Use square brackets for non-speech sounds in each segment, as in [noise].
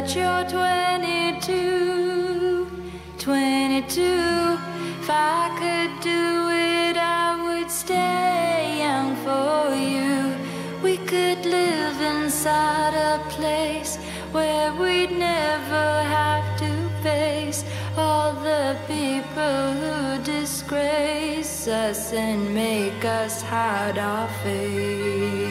that you're 22, 22. If I could do it, I would stay young for you. We could live inside a place where we'd never have to face all the people who disgrace us and make us hide our face.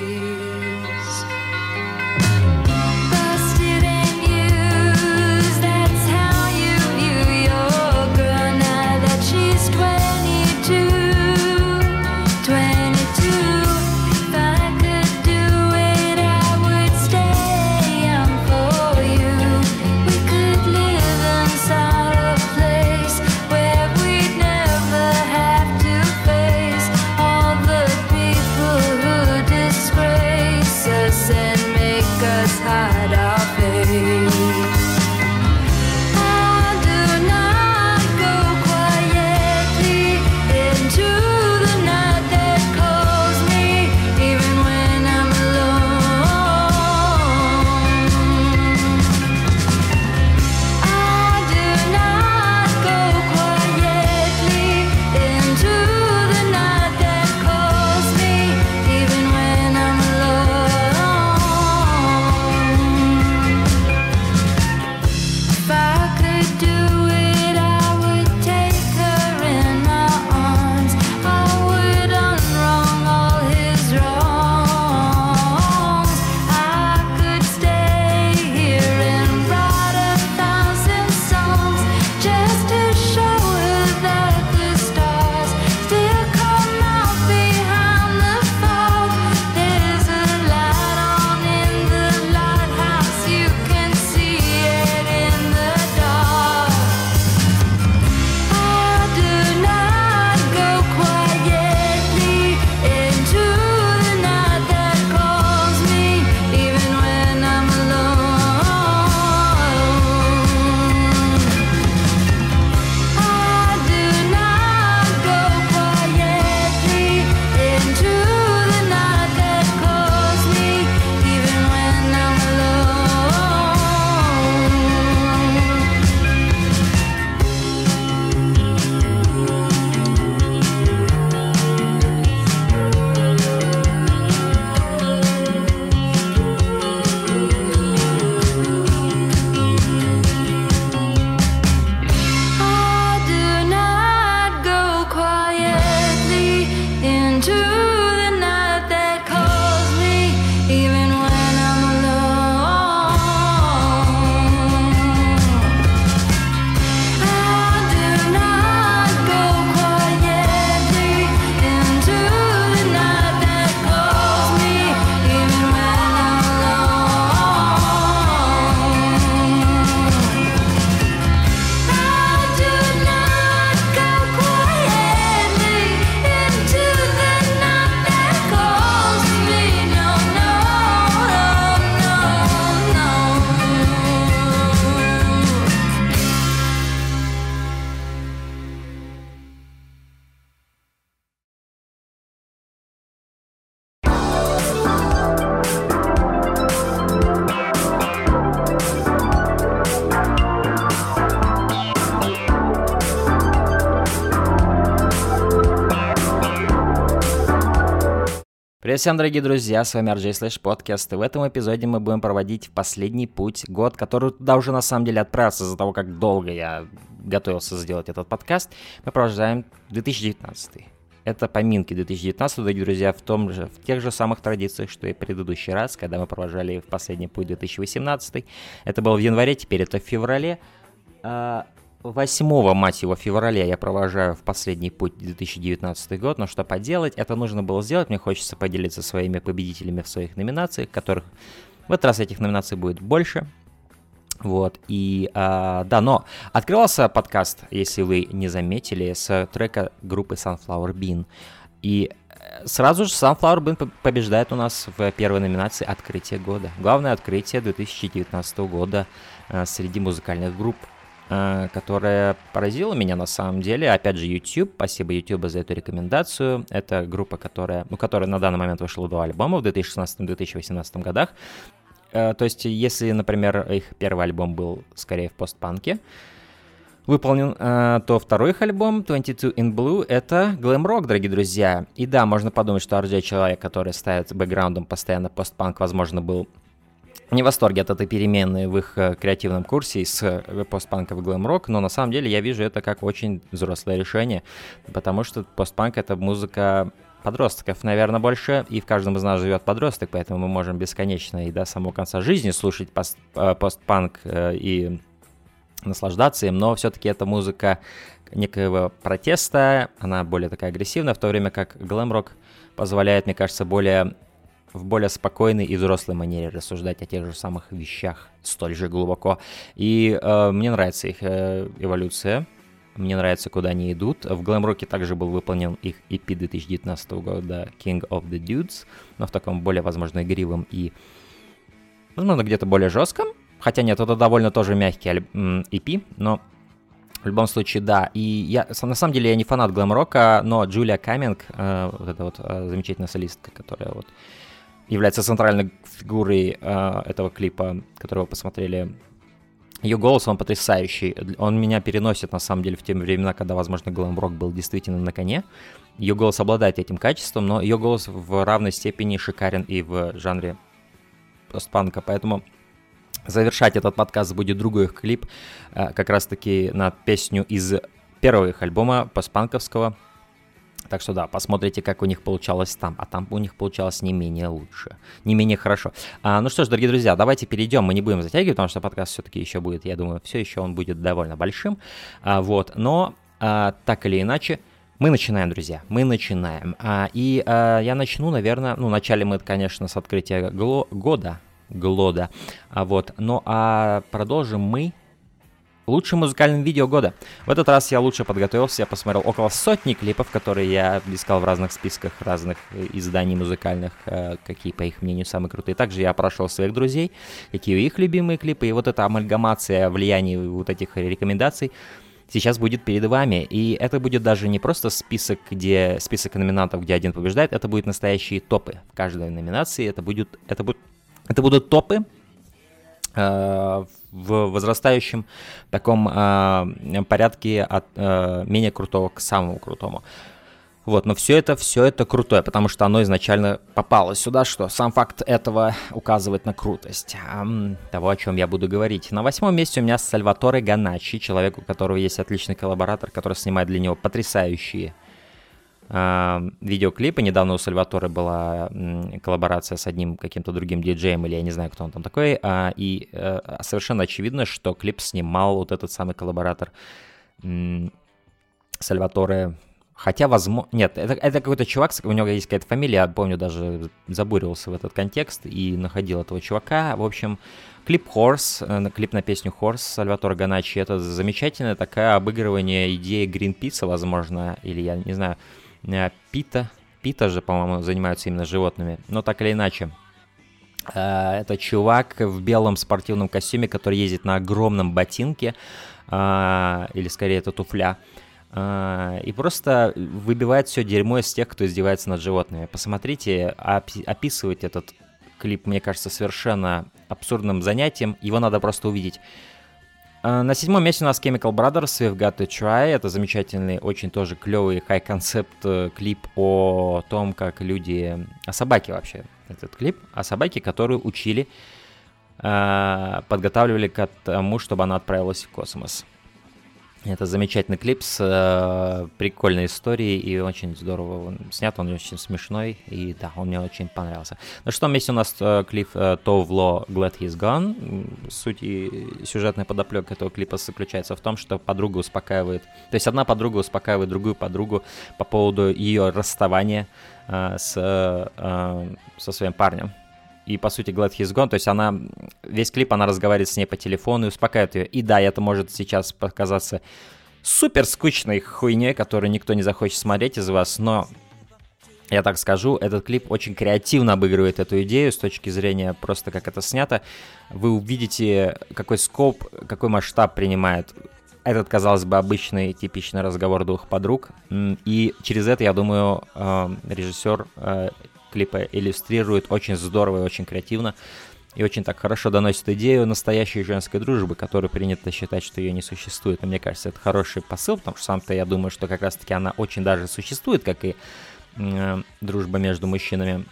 Привет всем, дорогие друзья, с вами RJ Slash Podcast, и в этом эпизоде мы будем проводить последний путь, год, который туда уже на самом деле отправился из-за того, как долго я готовился сделать этот подкаст. Мы провожаем 2019. Это поминки 2019, дорогие друзья, в, том же, в тех же самых традициях, что и предыдущий раз, когда мы провожали в последний путь 2018. Это было в январе, теперь это в феврале. А, 8 мать его, февраля я провожаю в последний путь 2019 год, но что поделать, это нужно было сделать, мне хочется поделиться своими победителями в своих номинациях, которых в этот раз этих номинаций будет больше. Вот, и а, да, но открывался подкаст, если вы не заметили, с трека группы Sunflower Bean. И э, сразу же Sunflower Bean по- побеждает у нас в первой номинации «Открытие года». Главное открытие 2019 года э, среди музыкальных групп которая поразила меня на самом деле. Опять же, YouTube. Спасибо YouTube за эту рекомендацию. Это группа, которая, у которой на данный момент вышло два альбома в 2016-2018 годах. э, то есть, если, например, их первый альбом был скорее в постпанке, выполнен, э, то второй их альбом 22 in Blue это глэм-рок, дорогие друзья. И да, можно подумать, что RJ человек, который ставит бэкграундом постоянно постпанк, возможно, был не в восторге от этой перемены в их э, креативном курсе из э, постпанка в глэм-рок, но на самом деле я вижу это как очень взрослое решение, потому что постпанк — это музыка подростков, наверное, больше, и в каждом из нас живет подросток, поэтому мы можем бесконечно и до самого конца жизни слушать пост, э, постпанк и наслаждаться им, но все-таки это музыка некоего протеста, она более такая агрессивная, в то время как глэм-рок позволяет, мне кажется, более в более спокойной и взрослой манере рассуждать о тех же самых вещах столь же глубоко. И э, мне нравится их э, эволюция, мне нравится, куда они идут. В глэм-роке также был выполнен их EP 2019 года King of the Dudes, но в таком более, возможно, игривом и, возможно, где-то более жестком. Хотя нет, это довольно тоже мягкий EP, но в любом случае, да. И я, на самом деле, я не фанат глэм-рока, но Джулия Каминг, э, вот эта вот э, замечательная солистка, которая вот является центральной фигурой э, этого клипа, которого посмотрели. Ее голос, он потрясающий. Он меня переносит, на самом деле, в те времена, когда, возможно, глэм-рок был действительно на коне. Ее голос обладает этим качеством, но ее голос в равной степени шикарен и в жанре постпанка, поэтому завершать этот подкаст будет другой их клип, э, как раз-таки на песню из первого их альбома постпанковского, так что да, посмотрите, как у них получалось там. А там у них получалось не менее лучше. Не менее хорошо. А, ну что ж, дорогие друзья, давайте перейдем. Мы не будем затягивать, потому что подкаст все-таки еще будет, я думаю, все еще он будет довольно большим. А, вот, но а, так или иначе, мы начинаем, друзья, мы начинаем. А, и а, я начну, наверное, ну, вначале мы, конечно, с открытия гло- года, Глода, а вот, ну а продолжим мы лучшим музыкальным видео года. В этот раз я лучше подготовился, я посмотрел около сотни клипов, которые я искал в разных списках разных э, изданий музыкальных, э, какие, по их мнению, самые крутые. Также я прошел своих друзей, какие их любимые клипы, и вот эта амальгамация влияний вот этих рекомендаций сейчас будет перед вами. И это будет даже не просто список, где список номинантов, где один побеждает, это будет настоящие топы. В каждой номинации это будет, это будет, это будут топы, в возрастающем таком э, порядке от э, менее крутого к самому крутому. Вот, но все это, все это крутое, потому что оно изначально попало сюда, что сам факт этого указывает на крутость того, о чем я буду говорить. На восьмом месте у меня Сальваторе Ганачи, человек, у которого есть отличный коллаборатор, который снимает для него потрясающие видеоклипы. Недавно у Сальваторы была коллаборация с одним каким-то другим диджеем, или я не знаю, кто он там такой, а, и э, совершенно очевидно, что клип снимал вот этот самый коллаборатор Сальваторе Хотя, возможно... Нет, это, это какой-то чувак, у него есть какая-то фамилия, я помню, даже забуривался в этот контекст и находил этого чувака. В общем, клип Horse, э, клип на песню Horse Сальватора Ганачи, это замечательное такое обыгрывание идеи Гринписа, возможно, или я не знаю, Пита. Пита же, по-моему, занимаются именно животными. Но так или иначе. Э, это чувак в белом спортивном костюме, который ездит на огромном ботинке. Э, или скорее это туфля. И просто выбивает все дерьмо из тех, кто издевается над животными. Посмотрите, описывать этот клип, мне кажется, совершенно абсурдным занятием. Его надо просто увидеть. А, на седьмом месте у нас Chemical Brothers We've Got to Try. Это замечательный, очень тоже клевый хай-концепт э, клип о том, как люди... О собаке вообще этот клип. О собаке, которую учили, а, подготавливали к тому, чтобы она отправилась в космос. Это замечательный клип с э, прикольной историей и очень здорово он снят, он очень смешной, и да, он мне очень понравился. На шестом месте у нас э, клип э, Товло Glad He's Gone. Суть и сюжетная подоплека этого клипа заключается в том, что подруга успокаивает, то есть одна подруга успокаивает другую подругу по поводу ее расставания э, с, э, со своим парнем и, по сути, Glad He's Gone, то есть она, весь клип она разговаривает с ней по телефону и успокаивает ее. И да, это может сейчас показаться супер скучной хуйней, которую никто не захочет смотреть из вас, но я так скажу, этот клип очень креативно обыгрывает эту идею с точки зрения просто как это снято. Вы увидите, какой скоп, какой масштаб принимает этот, казалось бы, обычный типичный разговор двух подруг. И через это, я думаю, э, режиссер э, клипа иллюстрирует очень здорово и очень креативно и очень так хорошо доносит идею настоящей женской дружбы, которую принято считать, что ее не существует. И мне кажется, это хороший посыл, потому что сам-то я думаю, что как раз-таки она очень даже существует, как и э, дружба между мужчинами.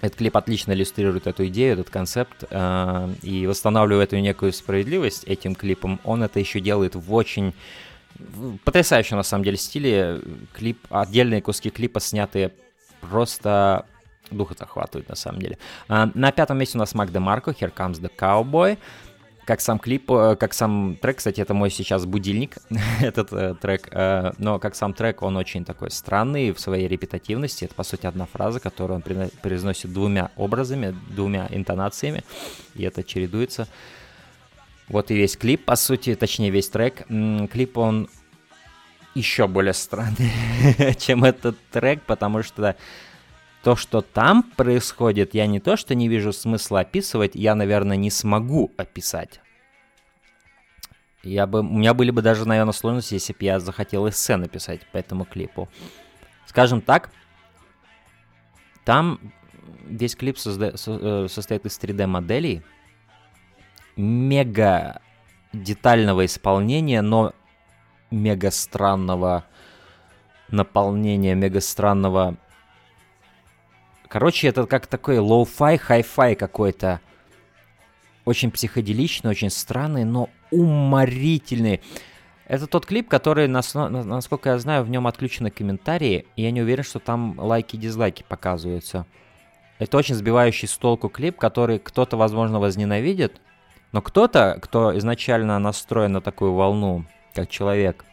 Этот клип отлично иллюстрирует эту идею, этот концепт, э, и восстанавливая эту некую справедливость этим клипом, он это еще делает в очень потрясающем, на самом деле, стиле. Клип, отдельные куски клипа сняты просто дух захватывает, на самом деле. А, на пятом месте у нас Мак Марко, Here Comes the Cowboy. Как сам клип, э, как сам трек, кстати, это мой сейчас будильник, [laughs] этот э, трек, э, но как сам трек, он очень такой странный в своей репетативности. Это, по сути, одна фраза, которую он произносит двумя образами, двумя интонациями, и это чередуется. Вот и весь клип, по сути, точнее весь трек. Клип, он еще более странный, [laughs] чем этот трек, потому что то, что там происходит, я не то, что не вижу смысла описывать, я, наверное, не смогу описать. Я бы, у меня были бы даже, наверное, сложности, если бы я захотел эссе написать по этому клипу. Скажем так, там весь клип созда- со- э, состоит из 3D-моделей, мега детального исполнения, но мега странного наполнения, мега странного Короче, это как такой lo-fi, hi-fi какой-то. Очень психоделичный, очень странный, но уморительный. Это тот клип, который, насколько я знаю, в нем отключены комментарии, и я не уверен, что там лайки и дизлайки показываются. Это очень сбивающий с толку клип, который кто-то, возможно, возненавидит, но кто-то, кто изначально настроен на такую волну, как человек,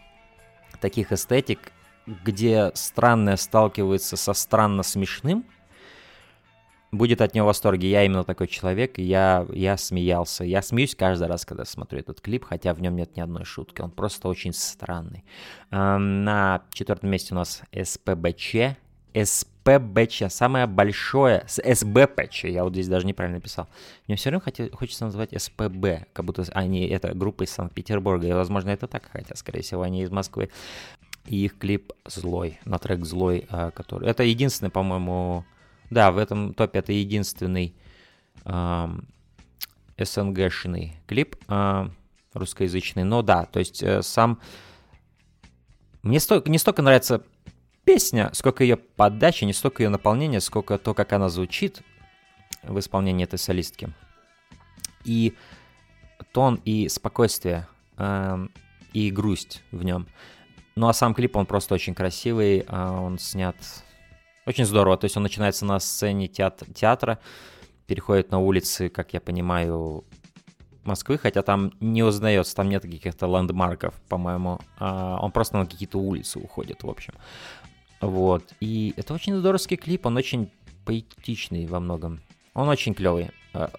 таких эстетик, где странное сталкивается со странно смешным, будет от него в восторге. Я именно такой человек, и я, я смеялся. Я смеюсь каждый раз, когда смотрю этот клип, хотя в нем нет ни одной шутки. Он просто очень странный. На четвертом месте у нас СПБЧ. СПБЧ, самое большое, СБПЧ, я вот здесь даже неправильно писал. Мне все равно хотел, хочется называть СПБ, как будто они, это группа из Санкт-Петербурга, и, возможно, это так, хотя, скорее всего, они из Москвы. И их клип «Злой», на трек «Злой», а, который... Это единственный, по-моему, да, в этом топе это единственный э, СНГшный клип э, русскоязычный. Но да, то есть э, сам... Мне столько, не столько нравится песня, сколько ее подача, не столько ее наполнение, сколько то, как она звучит в исполнении этой солистки. И тон и спокойствие, э, и грусть в нем. Ну а сам клип, он просто очень красивый, э, он снят очень здорово. То есть он начинается на сцене театр, театра, переходит на улицы, как я понимаю, Москвы, хотя там не узнается, там нет каких-то ландмарков, по-моему. А он просто на какие-то улицы уходит, в общем. Вот. И это очень здоровский клип, он очень поэтичный во многом. Он очень клевый. А,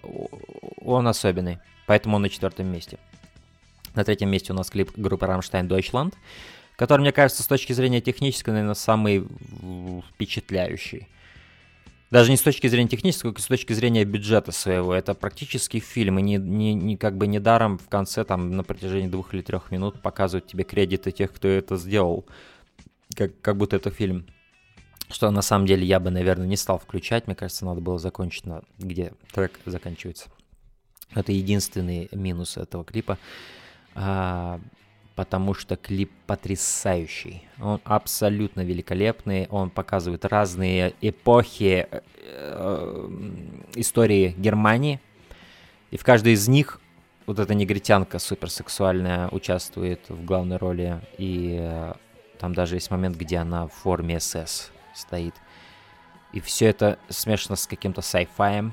он особенный. Поэтому он на четвертом месте. На третьем месте у нас клип группы Rammstein Deutschland который, мне кажется, с точки зрения технической, наверное, самый впечатляющий. Даже не с точки зрения технического, как с точки зрения бюджета своего. Это практически фильм, и не, не, не как бы недаром в конце, там, на протяжении двух или трех минут показывают тебе кредиты тех, кто это сделал. Как, как будто это фильм. Что на самом деле я бы, наверное, не стал включать. Мне кажется, надо было закончить, на, где трек заканчивается. Это единственный минус этого клипа. А, потому что клип потрясающий. Он абсолютно великолепный, он показывает разные эпохи э, э, истории Германии, и в каждой из них вот эта негритянка суперсексуальная участвует в главной роли, и э, там даже есть момент, где она в форме СС стоит. И все это смешано с каким-то sci-fi,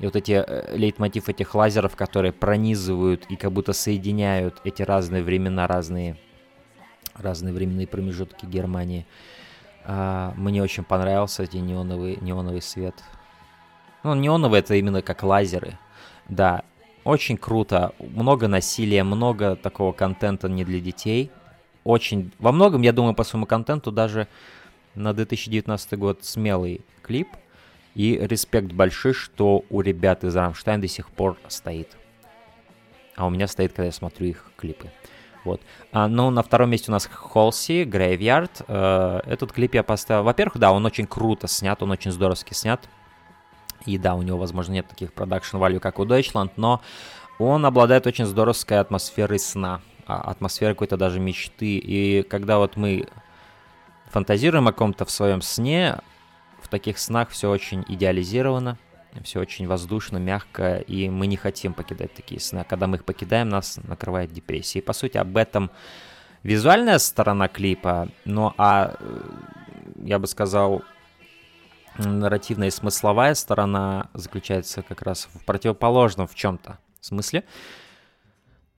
и вот эти э, лейтмотив этих лазеров, которые пронизывают и как будто соединяют эти разные времена, разные, разные временные промежутки Германии. А, мне очень понравился эти неоновый, неоновый свет. Ну, неоновый это именно как лазеры. Да, очень круто. Много насилия, много такого контента не для детей. Очень, во многом, я думаю, по своему контенту даже на 2019 год смелый клип – и респект большой, что у ребят из Рамштайн до сих пор стоит. А у меня стоит, когда я смотрю их клипы. Вот. А, ну, на втором месте у нас Halsey, Graveyard. Э, этот клип я поставил... Во-первых, да, он очень круто снят, он очень здоровски снят. И да, у него, возможно, нет таких production value, как у Deutschland, но он обладает очень здоровской атмосферой сна, а, атмосферой какой-то даже мечты. И когда вот мы фантазируем о ком-то в своем сне, в таких снах все очень идеализировано, все очень воздушно, мягко, и мы не хотим покидать такие сны. А когда мы их покидаем, нас накрывает депрессия. И, по сути, об этом визуальная сторона клипа, ну а, э, я бы сказал, нарративная и смысловая сторона заключается как раз в противоположном в чем-то смысле,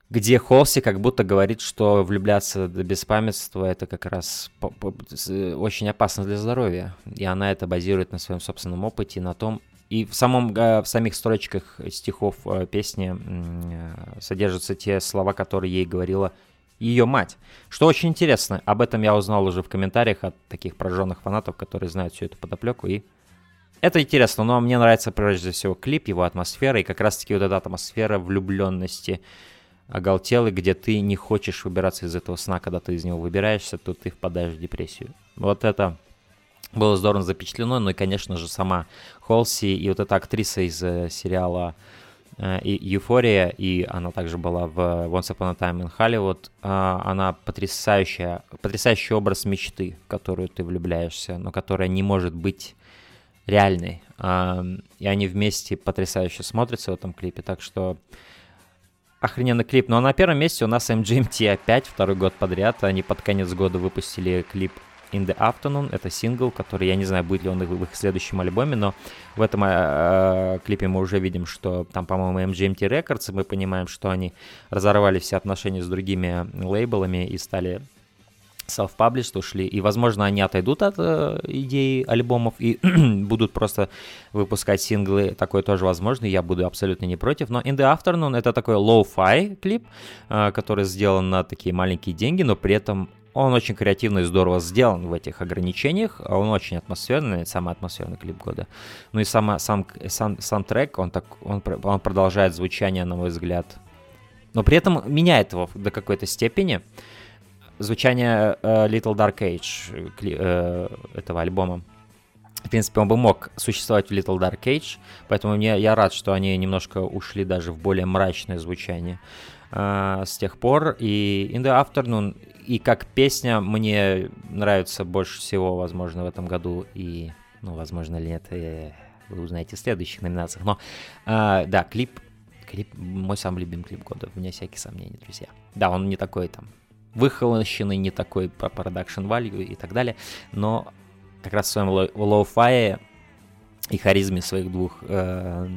где Холси как будто говорит, что влюбляться до беспамятства это как раз очень опасно для здоровья. И она это базирует на своем собственном опыте, на том, и в, самом, в самих строчках стихов э, песни э, содержатся те слова, которые ей говорила ее мать. Что очень интересно, об этом я узнал уже в комментариях от таких прожженных фанатов, которые знают всю эту подоплеку, и это интересно, но мне нравится прежде всего клип, его атмосфера, и как раз-таки вот эта атмосфера влюбленности оголтелый, где ты не хочешь выбираться из этого сна, когда ты из него выбираешься, то ты впадаешь в депрессию. Вот это было здорово запечатлено, ну и, конечно же, сама Холси и вот эта актриса из э, сериала э, «Юфория», и она также была в «Once Upon a Time in Hollywood», э, она потрясающая, потрясающий образ мечты, в которую ты влюбляешься, но которая не может быть реальной. И они вместе потрясающе смотрятся в этом клипе, так что охрененный клип. Но на первом месте у нас MGMT опять, второй год подряд. Они под конец года выпустили клип In the Afternoon. Это сингл, который, я не знаю, будет ли он в их следующем альбоме, но в этом э, клипе мы уже видим, что там, по-моему, MGMT Records, и мы понимаем, что они разорвали все отношения с другими лейблами и стали self-published ушли, и, возможно, они отойдут от э, идеи альбомов и [clears throat] будут просто выпускать синглы, такое тоже возможно, я буду абсолютно не против, но In the Afternoon это такой low-fi клип, э, который сделан на такие маленькие деньги, но при этом он очень креативно и здорово сделан в этих ограничениях, он очень атмосферный, самый атмосферный клип года. Ну и сама, сам, сам, сам трек, он, так, он, он продолжает звучание, на мой взгляд, но при этом меняет его до какой-то степени звучание uh, Little Dark Age uh, этого альбома. В принципе, он бы мог существовать в Little Dark Age, поэтому мне, я рад, что они немножко ушли даже в более мрачное звучание uh, с тех пор. И In the Afternoon, и как песня, мне нравится больше всего, возможно, в этом году. И, ну, возможно ли нет, э, вы узнаете в следующих номинациях. Но, uh, да, клип, клип, мой самый любимый клип года, вне всяких сомнений, друзья. Да, он не такой там выхолощенный, не такой по production value и так далее, но как раз в своем lo-fi е и харизме своих двух э,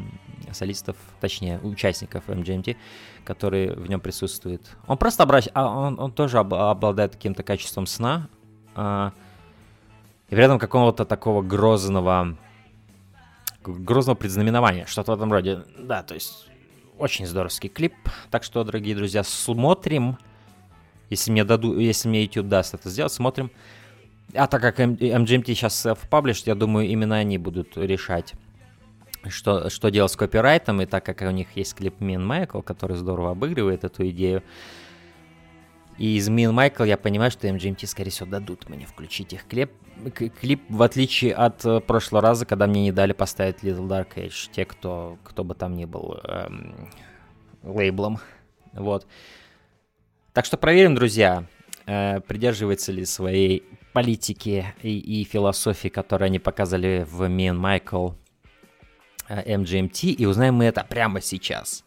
солистов, точнее, участников MGMT, которые в нем присутствуют. Он просто обращ... а он, он тоже об, обладает каким-то качеством сна, э, и при этом какого-то такого грозного, грозного предзнаменования, что-то в этом роде. Да, то есть очень здоровский клип. Так что, дорогие друзья, смотрим если мне, даду, если мне YouTube даст это сделать, смотрим. А так как MGMT сейчас в паблиш, я думаю, именно они будут решать, что, что делать с копирайтом. И так как у них есть клип Мин Майкл, который здорово обыгрывает эту идею, и из Мин Майкл я понимаю, что MGMT, скорее всего, дадут мне включить их клип, клип, в отличие от э, прошлого раза, когда мне не дали поставить Little Dark Age, те, кто, кто бы там ни был эм, лейблом. Вот. Так что проверим, друзья, э, придерживается ли своей политики и, и философии, которые они показали в Мен Майкл MGMT, и узнаем мы это прямо сейчас.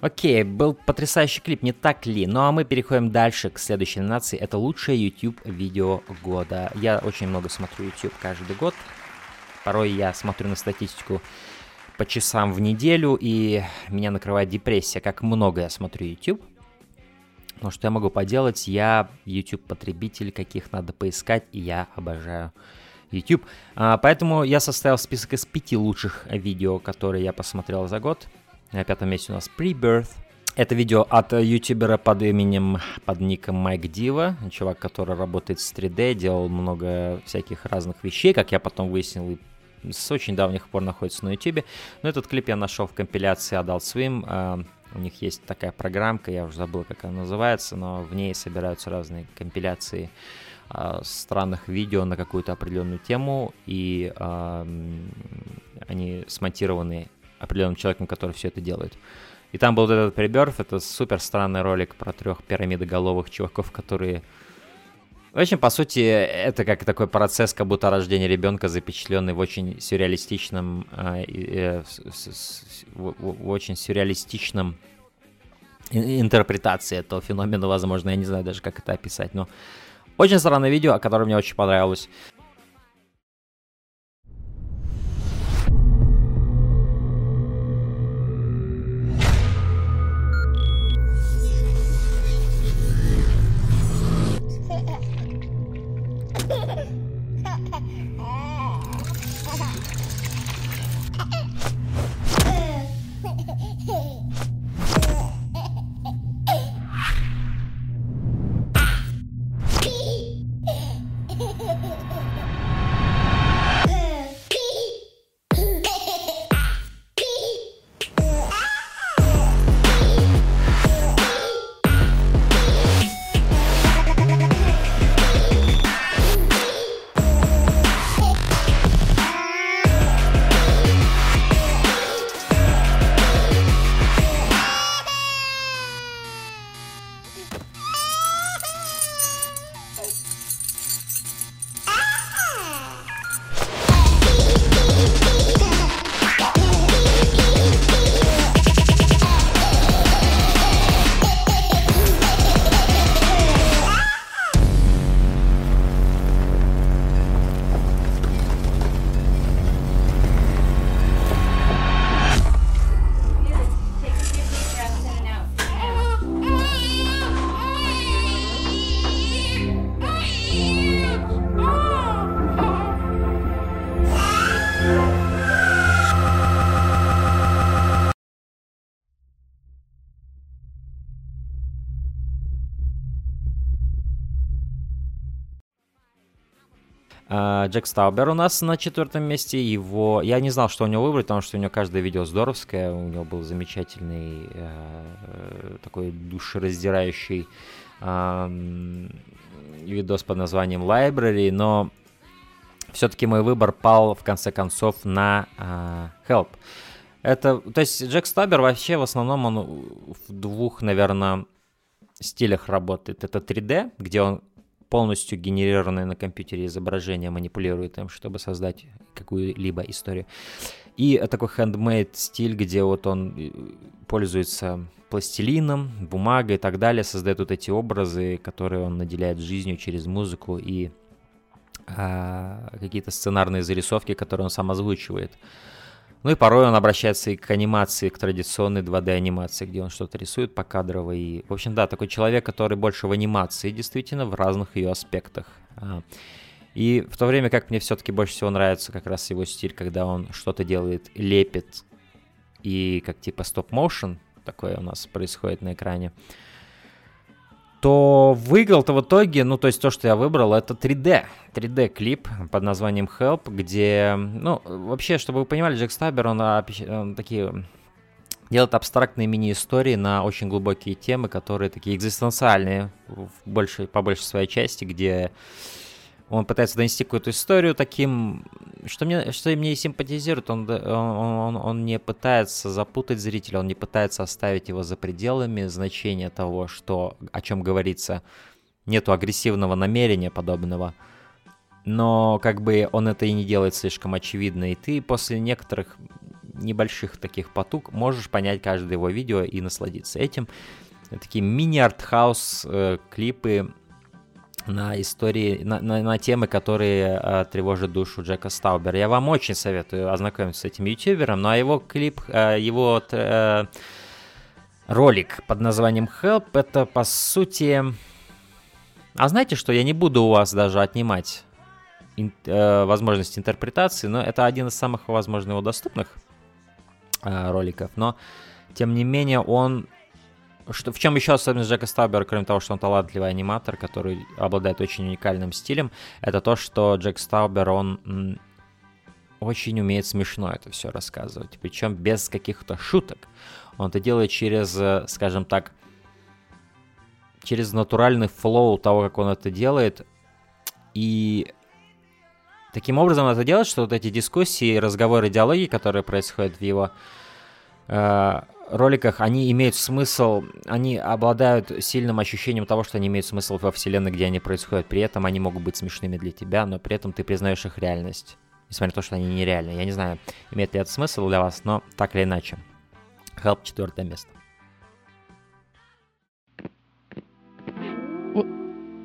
Окей, был потрясающий клип, не так ли? Ну а мы переходим дальше к следующей номинации. Это лучшее YouTube видео года. Я очень много смотрю YouTube каждый год. Порой я смотрю на статистику по часам в неделю, и меня накрывает депрессия, как много я смотрю YouTube. Но что я могу поделать? Я YouTube-потребитель, каких надо поискать, и я обожаю YouTube. А, поэтому я составил список из пяти лучших видео, которые я посмотрел за год. На пятом месте у нас Pre-Birth. Это видео от ютубера под именем, под ником Майк Дива, чувак, который работает с 3D, делал много всяких разных вещей, как я потом выяснил, и с очень давних пор находится на ютубе. Но этот клип я нашел в компиляции Adult Swim, а, у них есть такая программка, я уже забыл, как она называется, но в ней собираются разные компиляции а, странных видео на какую-то определенную тему, и они смонтированы определенным человеком, который все это делает. И там был вот этот приберф, это супер странный ролик про трех пирамидоголовых чуваков, которые... В общем, по сути, это как такой процесс, как будто рождение ребенка, запечатленный в очень сюрреалистичном, э, э, с, с, в, в очень сюрреалистичном интерпретации этого феномена, возможно, я не знаю даже, как это описать, но очень странное видео, которое мне очень понравилось. Джек Стаубер у нас на четвертом месте. Его... Я не знал, что у него выбрать, потому что у него каждое видео здоровское. У него был замечательный э, такой душераздирающий ам, видос под названием Library, но все-таки мой выбор пал в конце концов на а, Help. Это, то есть Джек Стабер вообще в основном он в двух, наверное, стилях работает. Это 3D, где он полностью генерированное на компьютере изображение манипулирует им, чтобы создать какую-либо историю. И такой handmade стиль, где вот он э, пользуется пластилином, бумагой и так далее, создает вот эти образы, которые он наделяет жизнью через музыку и а, какие-то сценарные зарисовки, которые он сам озвучивает. Ну и порой он обращается и к анимации, к традиционной 2D анимации, где он что-то рисует покадрово. И, в общем, да, такой человек, который больше в анимации, действительно, в разных ее аспектах. А, И в то время как мне все-таки больше всего нравится как раз его стиль, когда он что-то делает, лепит, и как типа стоп-моушен, такое у нас происходит на экране, то выиграл-то в итоге, ну, то есть то, что я выбрал, это 3D. 3D-клип под названием Help, где, ну, вообще, чтобы вы понимали, Джек Стабер, он, он такие делает абстрактные мини-истории на очень глубокие темы, которые такие экзистенциальные в большей, по большей своей части, где он пытается донести какую-то историю таким, что мне, что мне симпатизирует, он, он, он, он не пытается запутать зрителя, он не пытается оставить его за пределами значения того, что, о чем говорится. Нету агрессивного намерения подобного, но как бы он это и не делает слишком очевидно, и ты после некоторых небольших таких потуг можешь понять каждое его видео и насладиться этим. Такие мини-артхаус э, клипы на истории, на, на, на темы, которые э, тревожат душу Джека Стаубера. Я вам очень советую ознакомиться с этим ютубером, ну а его клип, э, его э, ролик под названием Help, это по сути... А знаете что, я не буду у вас даже отнимать ин, э, возможность интерпретации, но это один из самых, возможно, его доступных э, роликов, но тем не менее он что, в чем еще особенность Джека Стаубера, кроме того, что он талантливый аниматор, который обладает очень уникальным стилем, это то, что Джек Стаубер, он очень умеет смешно это все рассказывать, причем без каких-то шуток. Он это делает через, э, скажем так, через натуральный флоу того, как он это делает, и таким образом это делает, что вот эти дискуссии, разговоры, диалоги, которые происходят в его э, роликах, они имеют смысл, они обладают сильным ощущением того, что они имеют смысл во вселенной, где они происходят. При этом они могут быть смешными для тебя, но при этом ты признаешь их реальность. Несмотря на то, что они нереальны. Я не знаю, имеет ли это смысл для вас, но так или иначе. Help четвертое место.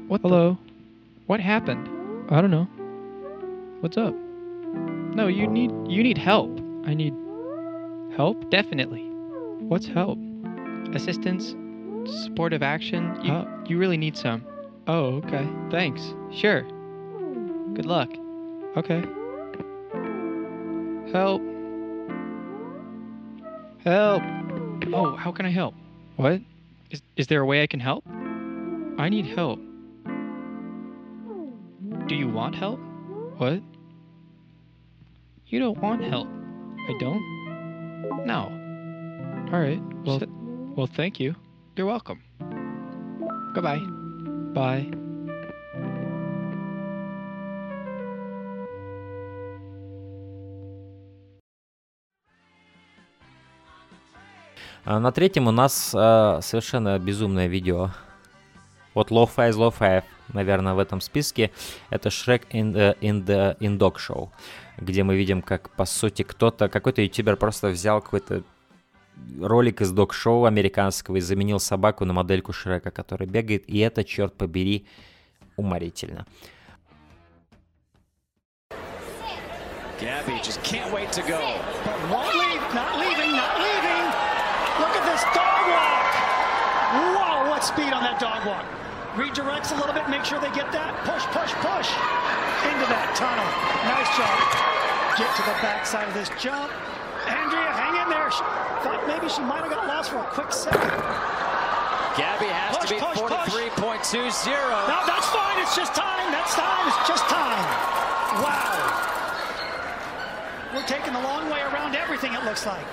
What Hello. What happened? I don't know. What's up? No, you need you need help. I need help? Definitely. What's help? Assistance, supportive action. You you really need some. Oh, okay. Thanks. Sure. Good luck. Okay. Help. Help. Oh, how can I help? What? Is is there a way I can help? I need help. Do you want help? What? You don't want help. I don't? No. All right. Well, well, thank you. You're welcome. Goodbye. Bye. А на третьем у нас э, совершенно безумное видео вот Lo-Fi из Lo-Fi, наверное, в этом списке. Это Shrek in the, in the in Dog Show, где мы видим, как, по сути, кто-то, какой-то ютубер просто взял какой-то ролик из док-шоу американского и заменил собаку на модельку Шрека, который бегает, и это, черт побери, уморительно. Gabby just can't wait to go. But won't leave, not leaving, not leaving. Look at this dog walk. Whoa, what speed on that dog walk. Redirects a little bit, make sure they get that. Push, push, push. Into that tunnel. Nice job. Get to the backside of this jump. Andrea, hang in there. She thought maybe she might have got lost for a quick second. Gabby has Push, to push. 43.20. No, that's fine. It's just time. That's time. It's just time. Wow. We're taking the long way around everything, it looks like.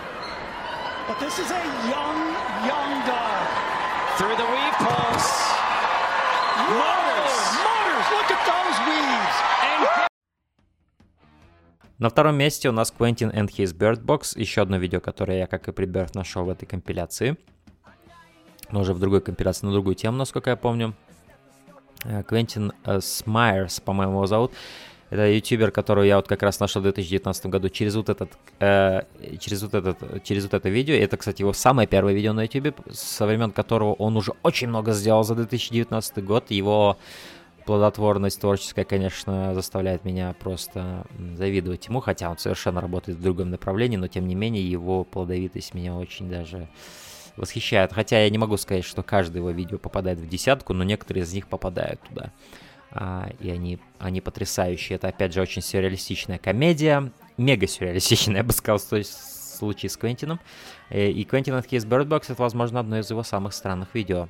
But this is a young, young dog. Through the weave pulse. Motors. Motors. Look at those weaves. And На втором месте у нас Quentin and His Bird Box, еще одно видео, которое я, как и Предберт, нашел в этой компиляции. Но уже в другой компиляции, на другую тему, насколько я помню. Э, Квентин э, Смайерс, по-моему, его зовут. Это ютубер, которого я вот как раз нашел в 2019 году через вот этот, э, через вот этот, через вот это видео. Это, кстати, его самое первое видео на ютубе, со времен которого он уже очень много сделал за 2019 год. Его плодотворность творческая, конечно, заставляет меня просто завидовать ему, хотя он совершенно работает в другом направлении, но тем не менее его плодовитость меня очень даже восхищает. Хотя я не могу сказать, что каждое его видео попадает в десятку, но некоторые из них попадают туда. А, и они, они потрясающие. Это, опять же, очень сюрреалистичная комедия. Мега сюрреалистичная, я бы сказал, в случае с Квентином. Э, И Квентин от His Bird Box это, возможно, одно из его самых странных видео.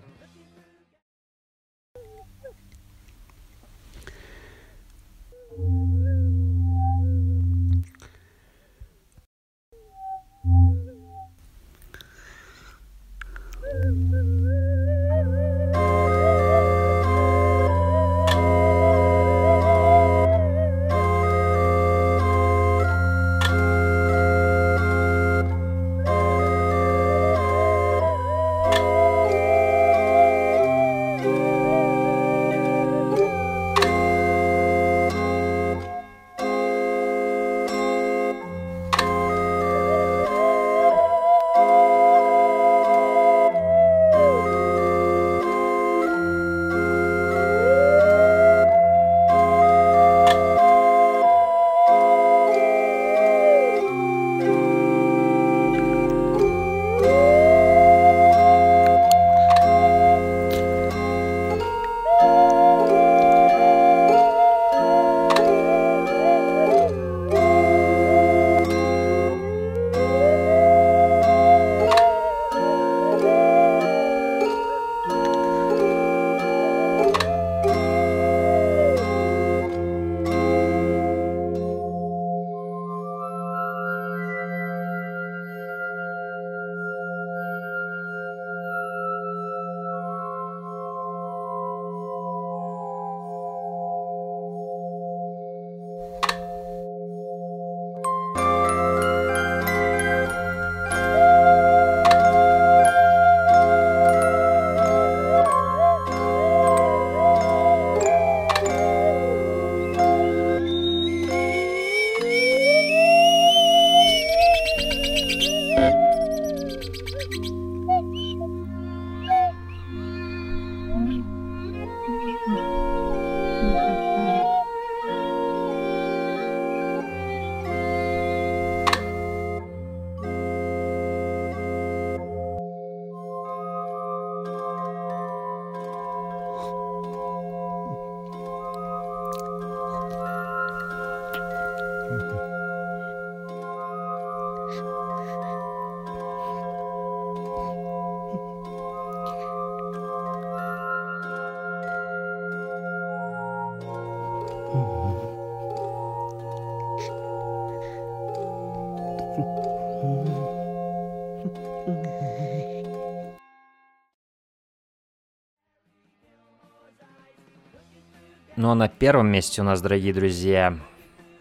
Ну а на первом месте у нас, дорогие друзья,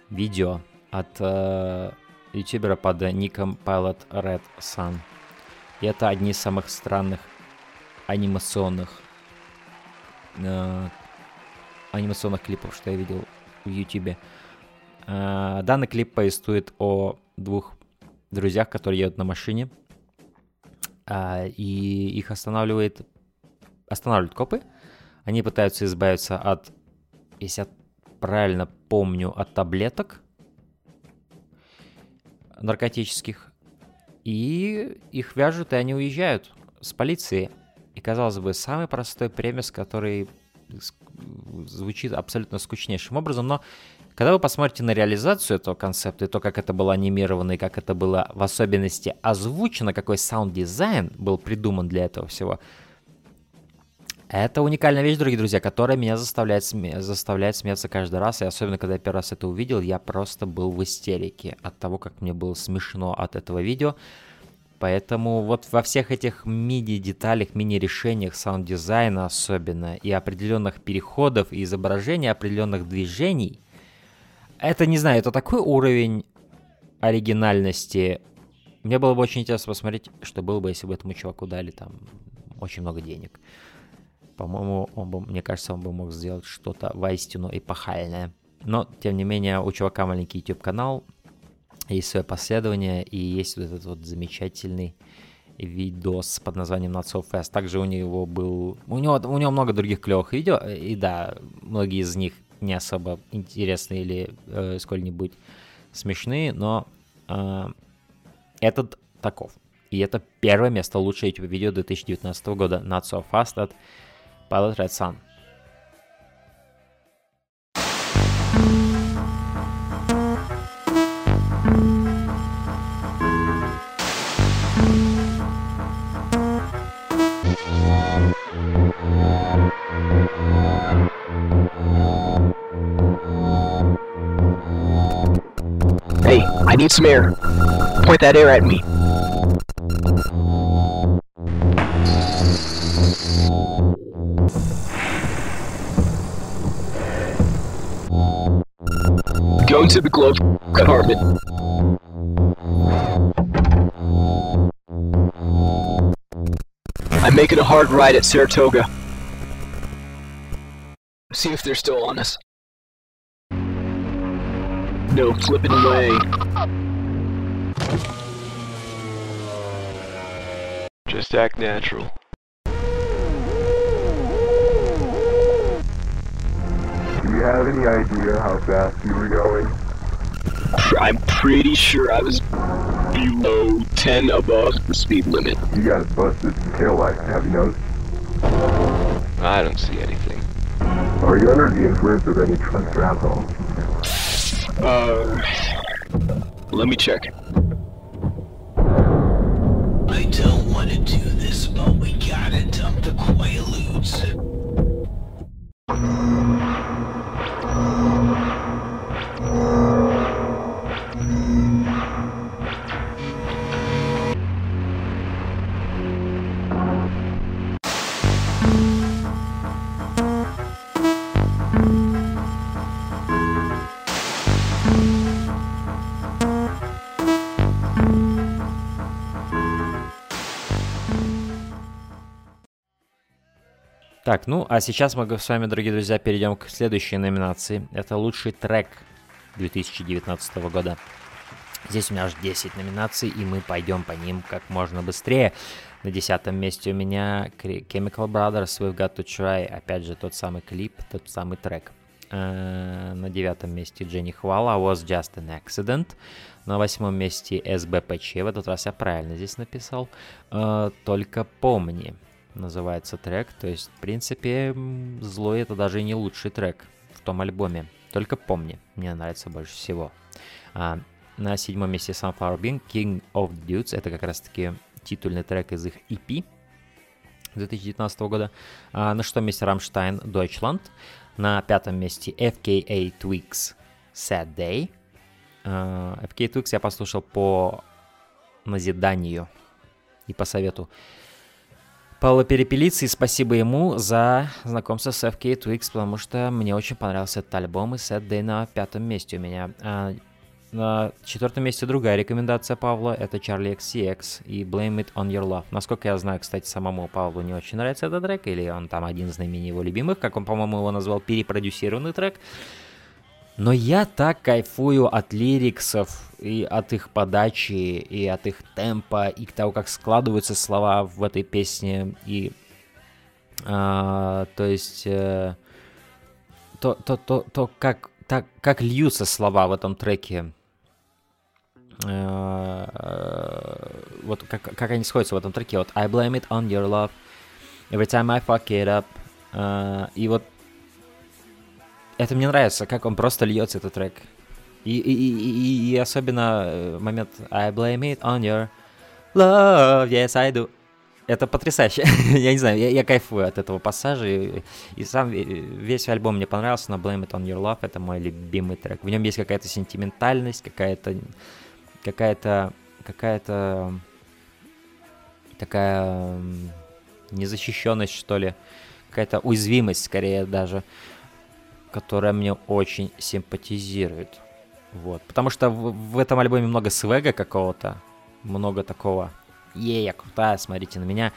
видео от э, ютубера под ником Pilot Red Sun. И это одни из самых странных анимационных э, анимационных клипов, что я видел в ютубе. Э, данный клип повествует о двух друзьях, которые едут на машине, а, и их останавливает останавливают копы. Они пытаются избавиться от, если я правильно помню, от таблеток наркотических. И их вяжут, и они уезжают с полиции. И, казалось бы, самый простой premise, который звучит абсолютно скучнейшим образом, но когда вы посмотрите на реализацию этого концепта и то, как это было анимировано и как это было в особенности озвучено, какой саунд-дизайн был придуман для этого всего, это уникальная вещь, дорогие друзья, которая меня заставляет, сме- заставляет смеяться каждый раз. И особенно, когда я первый раз это увидел, я просто был в истерике от того, как мне было смешно от этого видео. Поэтому вот во всех этих мини-деталях, мини-решениях саунд-дизайна особенно, и определенных переходов, и изображения определенных движений, это, не знаю, это такой уровень оригинальности. Мне было бы очень интересно посмотреть, что было бы, если бы этому чуваку дали там очень много денег. По-моему, он бы, мне кажется, он бы мог сделать что-то воистину эпохальное. Но, тем не менее, у чувака маленький YouTube-канал, есть свое последование, и есть вот этот вот замечательный видос под названием Not So Fast. Также у него был... У него, у него много других клевых видео, и да, многие из них не особо интересные или э, сколь-нибудь смешные, но э, этот таков. И это первое место лучшее YouTube видео 2019 года Not So Fast от Pilot Red Sun. Hey, I need some air. Point that air at me. Going to the glove compartment. I'm making a hard right at Saratoga. See if they're still on us. No flipping away. Just act natural. Do you have any idea how fast you were going? I'm pretty sure I was below 10 above the speed limit. You got busted tail light, have you noticed? I don't see anything. Are you under the influence of any drugs or alcohol? Uh, let me check. I don't want to do this, but we gotta dump the Quaaludes. Так, ну а сейчас мы с вами, дорогие друзья, перейдем к следующей номинации. Это лучший трек 2019 года. Здесь у меня аж 10 номинаций, и мы пойдем по ним как можно быстрее. На десятом месте у меня Chemical Brothers We've Got To Try. Опять же, тот самый клип, тот самый трек. Э, На девятом месте Дженни Хвала Was Just An Accident. На восьмом месте СБПЧ. В этот раз я правильно здесь написал. Э, Только помни называется трек. То есть, в принципе, злой это даже не лучший трек в том альбоме. Только помни, мне нравится больше всего. А, на седьмом месте Sunflower Bean, King of Dudes. Это как раз-таки титульный трек из их EP 2019 года. А, на шестом месте Рамштайн Deutschland. На пятом месте FKA Twigs Sad Day. А, FKA Twigs я послушал по назиданию и по совету Павла Перепелицы, и спасибо ему за знакомство с FK Twix, потому что мне очень понравился этот альбом, и Sad Day на пятом месте у меня. А, на четвертом месте другая рекомендация Павла, это Charlie XCX и Blame It On Your Love. Насколько я знаю, кстати, самому Павлу не очень нравится этот трек, или он там один из наименее его любимых, как он, по-моему, его назвал, перепродюсированный трек. Но я так кайфую от лириксов и от их подачи, и от их темпа, и того, как складываются слова в этой песне. И а, то есть э, то, то, то, то как, так, как льются слова в этом треке. Э, вот как, как они сходятся в этом треке. Вот I blame it on your love. Every time I fuck it up. Э, и вот это мне нравится, как он просто льется, этот трек. И, и, и, и, особенно э, момент I blame it on your love, yes I do. Это потрясающе. [laughs] я не знаю, я, я кайфую от этого пассажа. И, и сам э, весь альбом мне понравился, но Blame It On Your Love это мой любимый трек. В нем есть какая-то сентиментальность, какая-то какая-то какая-то такая незащищенность, что ли, какая-то уязвимость, скорее даже, которая мне очень симпатизирует. Вот. Потому что в, в этом альбоме много свега какого-то, много такого Ей, я крутая, смотрите на меня.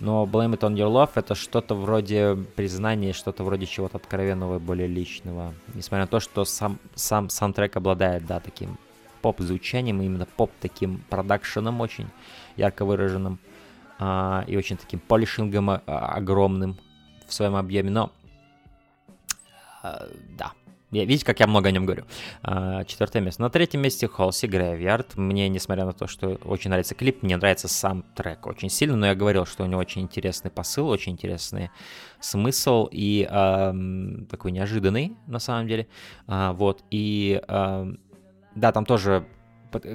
Но Blame It On Your Love это что-то вроде признания, что-то вроде чего-то откровенного и более личного. Несмотря на то, что сам, сам саундтрек обладает, да, таким поп-звучанием, именно поп таким продакшеном очень ярко выраженным а, и очень таким полишингом а, огромным в своем объеме, но да, я, видите, как я много о нем говорю. А, четвертое место. На третьем месте Холси Грейвьярд. Мне, несмотря на то, что очень нравится клип, мне нравится сам трек очень сильно, но я говорил, что у него очень интересный посыл, очень интересный смысл и эм, такой неожиданный, на самом деле. А, вот, и эм, да, там тоже,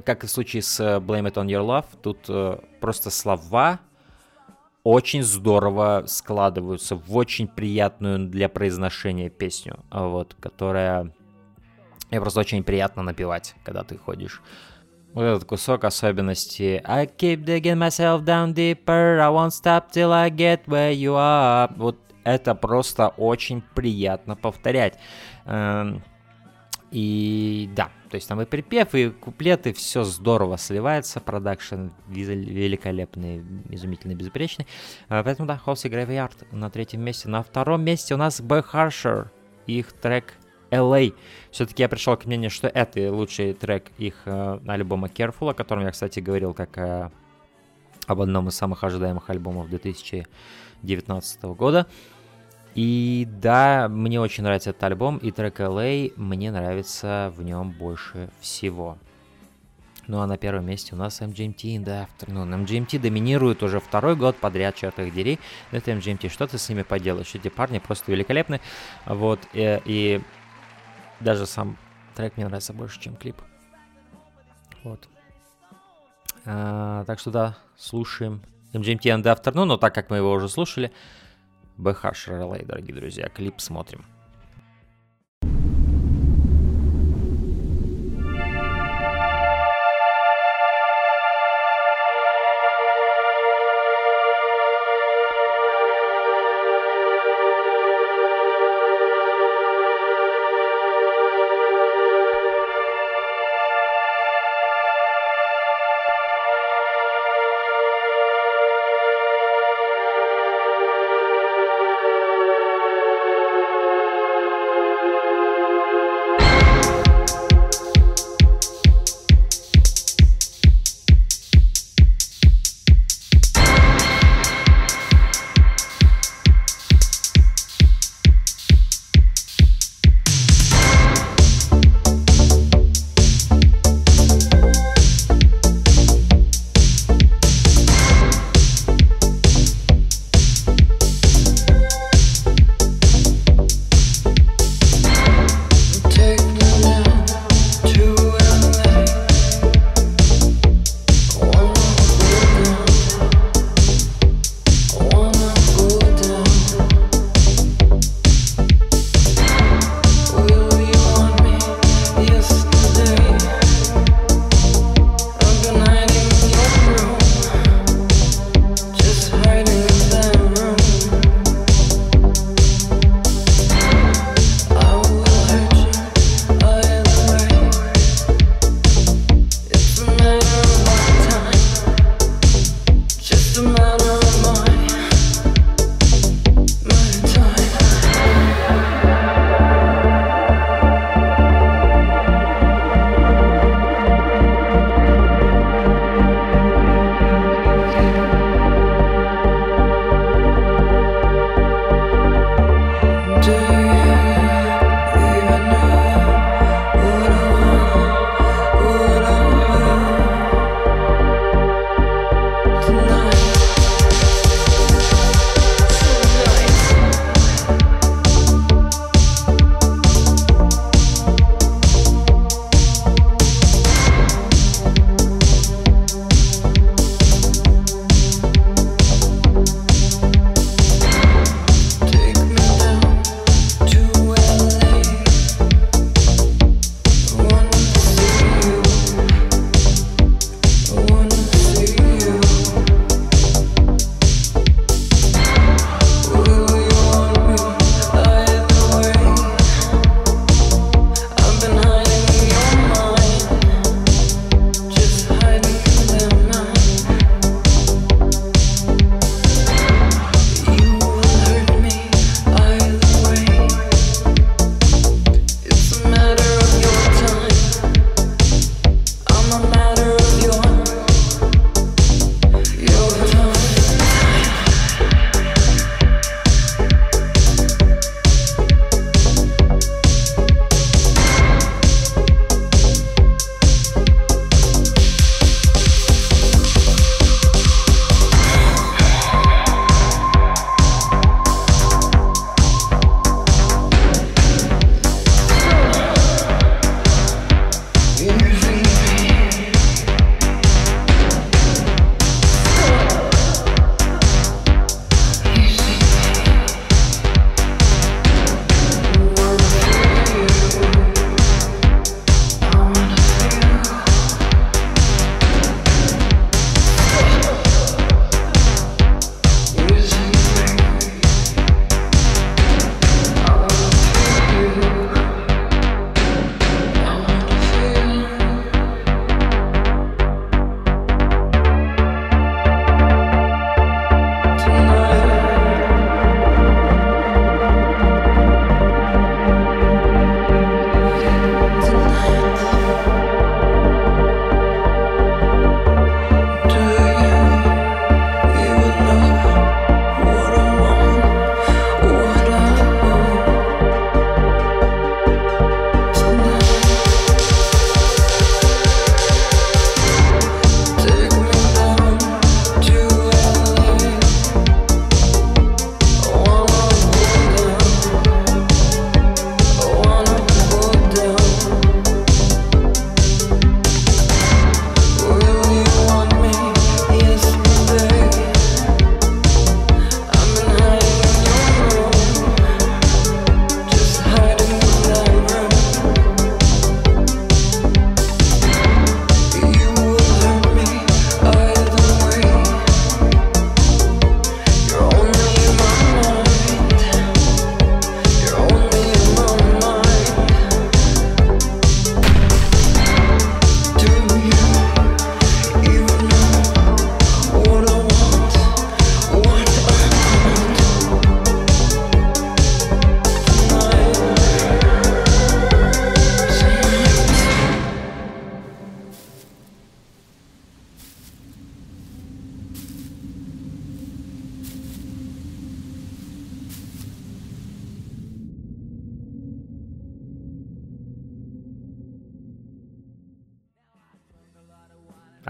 как и в случае с Blame It On Your Love, тут э, просто слова очень здорово складываются в очень приятную для произношения песню, вот, которая... Мне просто очень приятно напевать, когда ты ходишь. Вот этот кусок особенности. I keep digging myself down deeper, I won't stop till I get where you are. Вот это просто очень приятно повторять. Эм, и да, то есть там и припев, и куплеты, все здорово сливается, продакшн великолепный, изумительный, безупречный. А, поэтому да, Холси Graveyard на третьем месте. На втором месте у нас Boy Harsher, их трек LA. Все-таки я пришел к мнению, что это лучший трек их э, альбома Careful, о котором я, кстати, говорил как э, об одном из самых ожидаемых альбомов 2019 года. И да, мне очень нравится этот альбом, и трек LA мне нравится в нем больше всего. Ну а на первом месте у нас MGMT in the Afternoon. MGMT доминирует уже второй год подряд, черт их дери. Это MGMT, что ты с ними поделаешь? Эти парни просто великолепны. Вот, и, и даже сам трек мне нравится больше, чем клип. Вот. А, так что да, слушаем MGMT and the Afternoon, но так как мы его уже слушали, BH Relay, дорогие друзья. Клип смотрим.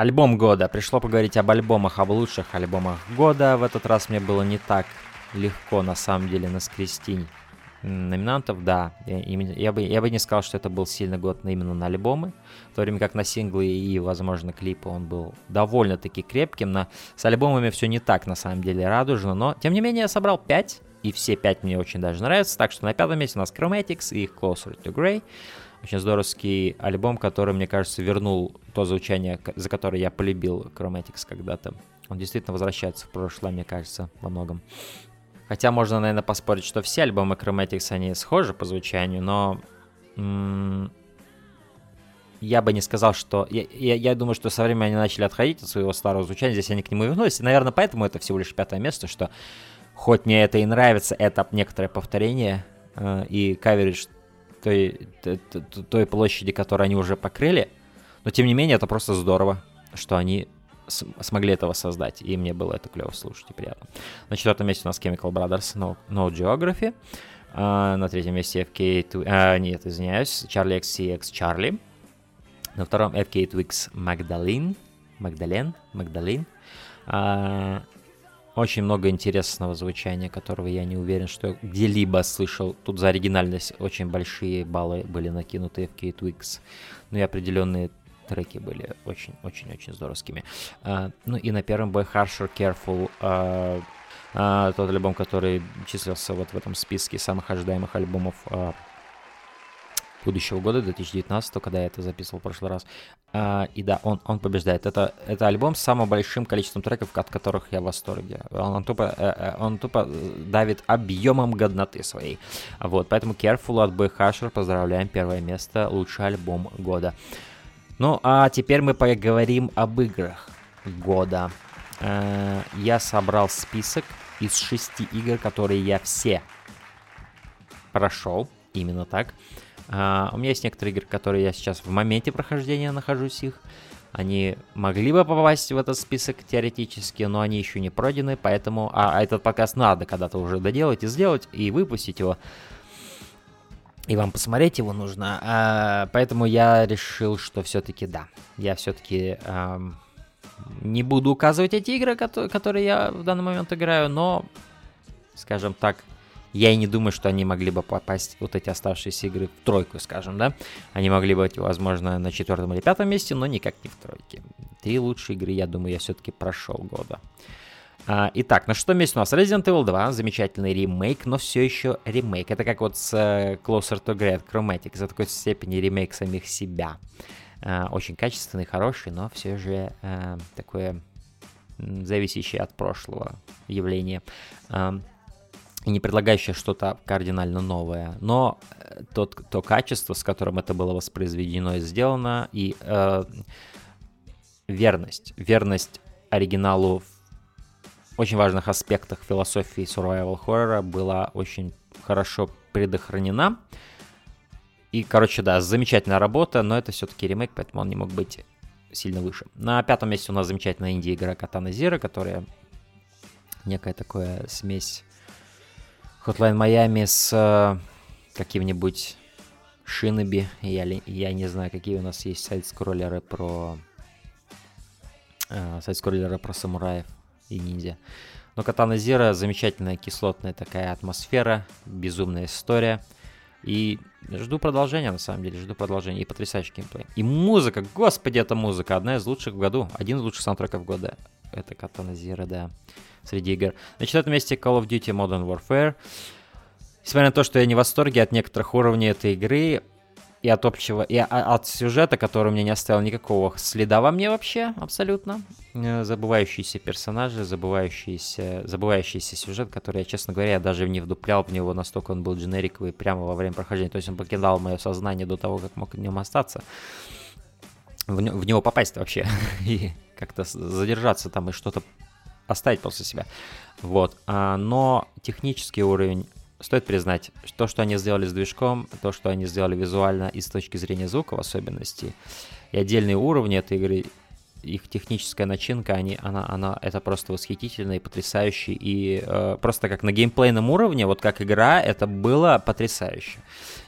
Альбом года. Пришло поговорить об альбомах, об лучших альбомах года. В этот раз мне было не так легко, на самом деле, наскрести номинантов. Да, я, бы, я бы не сказал, что это был сильный год именно на альбомы. В то время как на синглы и, возможно, клипы он был довольно-таки крепким. На, с альбомами все не так, на самом деле, радужно. Но, тем не менее, я собрал 5. И все 5 мне очень даже нравятся. Так что на пятом месте у нас Chromatics и Closer to Grey. Очень здоровский альбом, который, мне кажется, вернул то звучание, за которое я полюбил Chromatics когда-то. Он действительно возвращается в прошлое, мне кажется, во многом. Хотя можно, наверное, поспорить, что все альбомы Chromatics, они схожи по звучанию, но я бы не сказал, что... Я, я- я думаю, что со временем они начали отходить от своего старого звучания, здесь они к нему вернулись. И, наверное, поэтому это всего лишь пятое место, что хоть мне это и нравится, это некоторое повторение э, и каверидж той, той площади, которую они уже покрыли, но тем не менее это просто здорово, что они смогли этого создать, и мне было это клево слушать и приятно. На четвертом месте у нас Chemical Brothers, No, no Geography. А, на третьем месте FK... А, нет, извиняюсь, Charlie XCX Charlie. На втором FK Twigs Magdalene. Магдален, Магдалин. А, очень много интересного звучания, которого я не уверен, что я где-либо слышал. Тут за оригинальность очень большие баллы были накинуты FK Twigs. Ну и определенные треки были очень-очень-очень здоровскими. А, ну и на первом бой Harsher Careful, а, а, тот альбом, который числился вот в этом списке самых ожидаемых альбомов а, будущего года, 2019, когда я это записывал в прошлый раз. А, и да, он, он побеждает. Это, это альбом с самым большим количеством треков, от которых я в восторге. Он, он тупо, э, э, он тупо э, давит объемом годноты своей. Вот, поэтому Careful от Boy Hasher поздравляем, первое место, лучший альбом года. Ну, а теперь мы поговорим об играх года. Я собрал список из шести игр, которые я все прошел, именно так. А, у меня есть некоторые игры, которые я сейчас в моменте прохождения нахожусь их. Они могли бы попасть в этот список теоретически, но они еще не пройдены, поэтому... А, а этот подкаст надо когда-то уже доделать и сделать, и выпустить его. И вам посмотреть его нужно. А, поэтому я решил, что все-таки да. Я все-таки не буду указывать эти игры, кото- которые я в данный момент играю, но, скажем так, я и не думаю, что они могли бы попасть, вот эти оставшиеся игры, в тройку, скажем, да. Они могли быть, возможно, на четвертом или пятом месте, но никак не в тройке. Три лучшие игры, я думаю, я все-таки прошел года. А, итак, на шестом месте у нас Resident Evil 2, замечательный ремейк, но все еще ремейк. Это как вот с э, Closer to Chromatics, это в какой-то степени ремейк самих себя. А, очень качественный, хороший, но все же э, такое зависящее от прошлого явление. Ам, и не предлагающее что-то кардинально новое. Но э, тот, то качество, с которым это было воспроизведено и сделано, и э, верность, верность оригиналу в очень важных аспектах философии survival horror была очень хорошо предохранена. И, короче, да, замечательная работа, но это все-таки ремейк, поэтому он не мог быть сильно выше. На пятом месте у нас замечательная инди-игра Katana Zero, которая некая такая смесь Hotline Miami с э, каким-нибудь Шиноби. Я, я не знаю, какие у нас есть сайт-скроллеры про... э, сайт-скроллеры про самураев и ниндзя. Но Катана Зира замечательная кислотная такая атмосфера, безумная история. И жду продолжения, на самом деле, жду продолжения. И потрясающий геймплей. И музыка, господи, это музыка. Одна из лучших в году. Один из лучших саундтреков года. Это Катана Зира, да. Среди игр. На четвертом месте Call of Duty Modern Warfare. Несмотря на то, что я не в восторге от некоторых уровней этой игры, и от общего, и от сюжета, который меня не оставил никакого следа во мне вообще, абсолютно. Э, Забывающиеся персонажи, забывающийся, забывающийся сюжет, который, я, честно говоря, я даже не вдуплял в него, настолько он был дженериковый прямо во время прохождения. То есть он покидал мое сознание до того, как мог в нем остаться. В, в него попасть вообще. [laughs] И как-то задержаться там и что-то оставить после себя. Вот. А, но технический уровень стоит признать, то, что они сделали с движком, то, что они сделали визуально и с точки зрения звука в особенности, и отдельные уровни этой игры их техническая начинка, они, она, она, это просто восхитительно и потрясающе, и э, просто как на геймплейном уровне, вот как игра, это было потрясающе.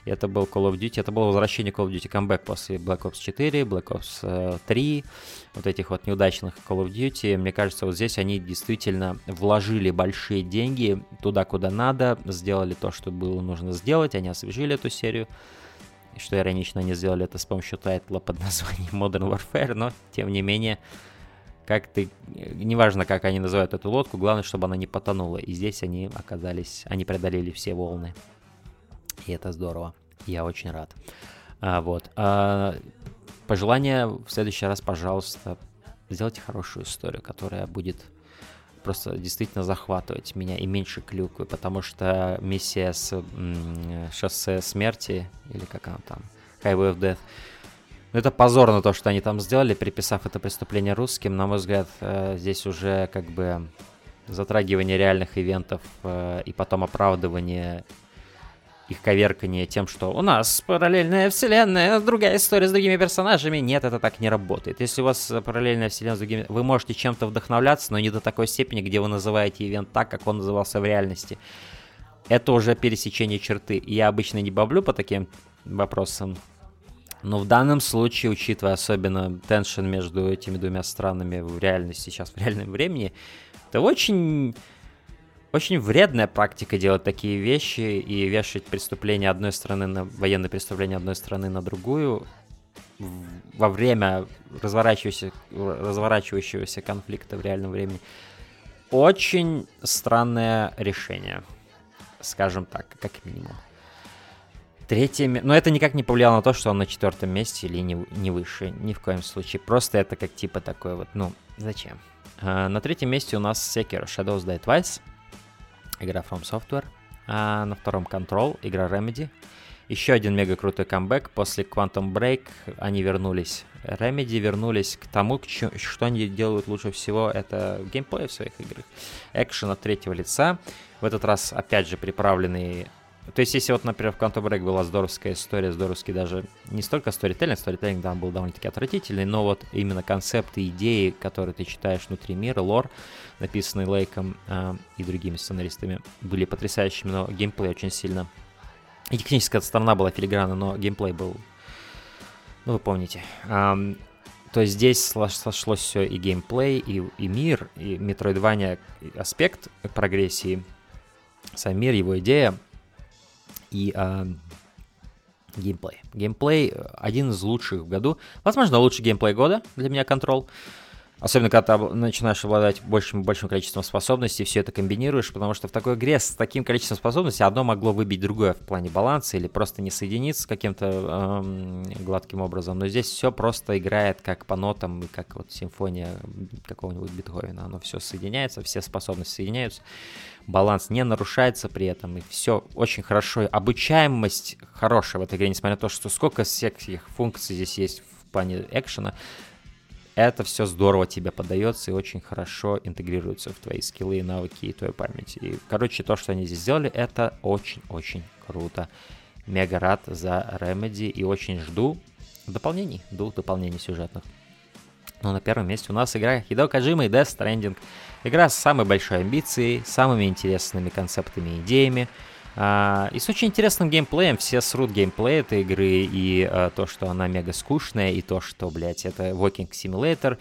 Это был Call of Duty, это было возвращение Call of Duty Comeback после Black Ops 4, Black Ops э, 3, вот этих вот неудачных Call of Duty. Мне кажется, вот здесь они действительно вложили большие деньги туда, куда надо, сделали то, что было нужно сделать, они освежили эту серию. Что иронично, они сделали это с помощью тайтла под названием [laughs] Modern Warfare, но тем не менее, как ты, неважно, как они называют эту лодку, главное, чтобы она не потонула. И здесь они оказались, они преодолели все волны. И это здорово. Я очень рад. А, вот. А, пожелание в следующий раз, пожалуйста, сделайте хорошую историю, которая будет просто действительно захватывать меня и меньше клюквы, потому что миссия с шоссе смерти, или как она там, Highway of Death, ну, это позорно то, что они там сделали, приписав это преступление русским. На мой взгляд, э, здесь уже как бы затрагивание реальных ивентов э, и потом оправдывание их коверкание тем, что у нас параллельная вселенная, другая история с другими персонажами. Нет, это так не работает. Если у вас параллельная вселенная с другими... Вы можете чем-то вдохновляться, но не до такой степени, где вы называете ивент так, как он назывался в реальности. Это уже пересечение черты. Я обычно не баблю по таким вопросам. Но в данном случае, учитывая особенно теншн между этими двумя странами в реальности, сейчас в реальном времени, это очень очень вредная практика делать такие вещи и вешать преступления одной страны на военные преступления одной страны на другую во время разворачивающегося, разворачивающегося конфликта в реальном времени. Очень странное решение, скажем так, как минимум. Третье, но это никак не повлияло на то, что он на четвертом месте или не, не выше, ни в коем случае. Просто это как типа такой вот, ну, зачем? А, на третьем месте у нас Sekiro Shadows Die Twice, игра From Software. А на втором Control, игра Remedy. Еще один мега крутой камбэк. После Quantum Break они вернулись. Remedy вернулись к тому, к чё- что они делают лучше всего. Это геймплей в своих играх. Экшен от третьего лица. В этот раз, опять же, приправленный... То есть, если вот, например, в Quantum Break была здоровская история, здоровский даже не столько сторителлинг, сторителлинг, да, был довольно-таки отвратительный, но вот именно концепты, идеи, которые ты читаешь внутри мира, лор, написанный Лейком а, и другими сценаристами, были потрясающими, но геймплей очень сильно... И техническая сторона была филигранна, но геймплей был... Ну, вы помните. Ам, то есть здесь сошлось все и геймплей, и, и мир, и Metroidvania аспект прогрессии, сам мир, его идея, и ам, геймплей. Геймплей э, один из лучших в году. Возможно, лучший геймплей года для меня контрол. Особенно, когда ты начинаешь обладать большим большим количеством способностей, все это комбинируешь, потому что в такой игре с таким количеством способностей одно могло выбить другое в плане баланса или просто не соединиться каким-то эм, гладким образом. Но здесь все просто играет как по нотам, и как вот симфония какого-нибудь Бетховена. Оно все соединяется, все способности соединяются. Баланс не нарушается при этом, и все очень хорошо. Обучаемость хорошая в этой игре, несмотря на то, что сколько всех функций здесь есть в плане экшена, это все здорово тебе подается и очень хорошо интегрируется в твои скиллы, навыки и твою память. И, короче, то, что они здесь сделали, это очень-очень круто. Мега рад за Remedy и очень жду дополнений, двух дополнений сюжетных. Но на первом месте у нас игра Хидо Каджима и Death Stranding. Игра с самой большой амбицией, самыми интересными концептами и идеями. А, и с очень интересным геймплеем. Все срут геймплей этой игры. И а, то, что она мега скучная, и то, что, блядь, это Walking Simulator.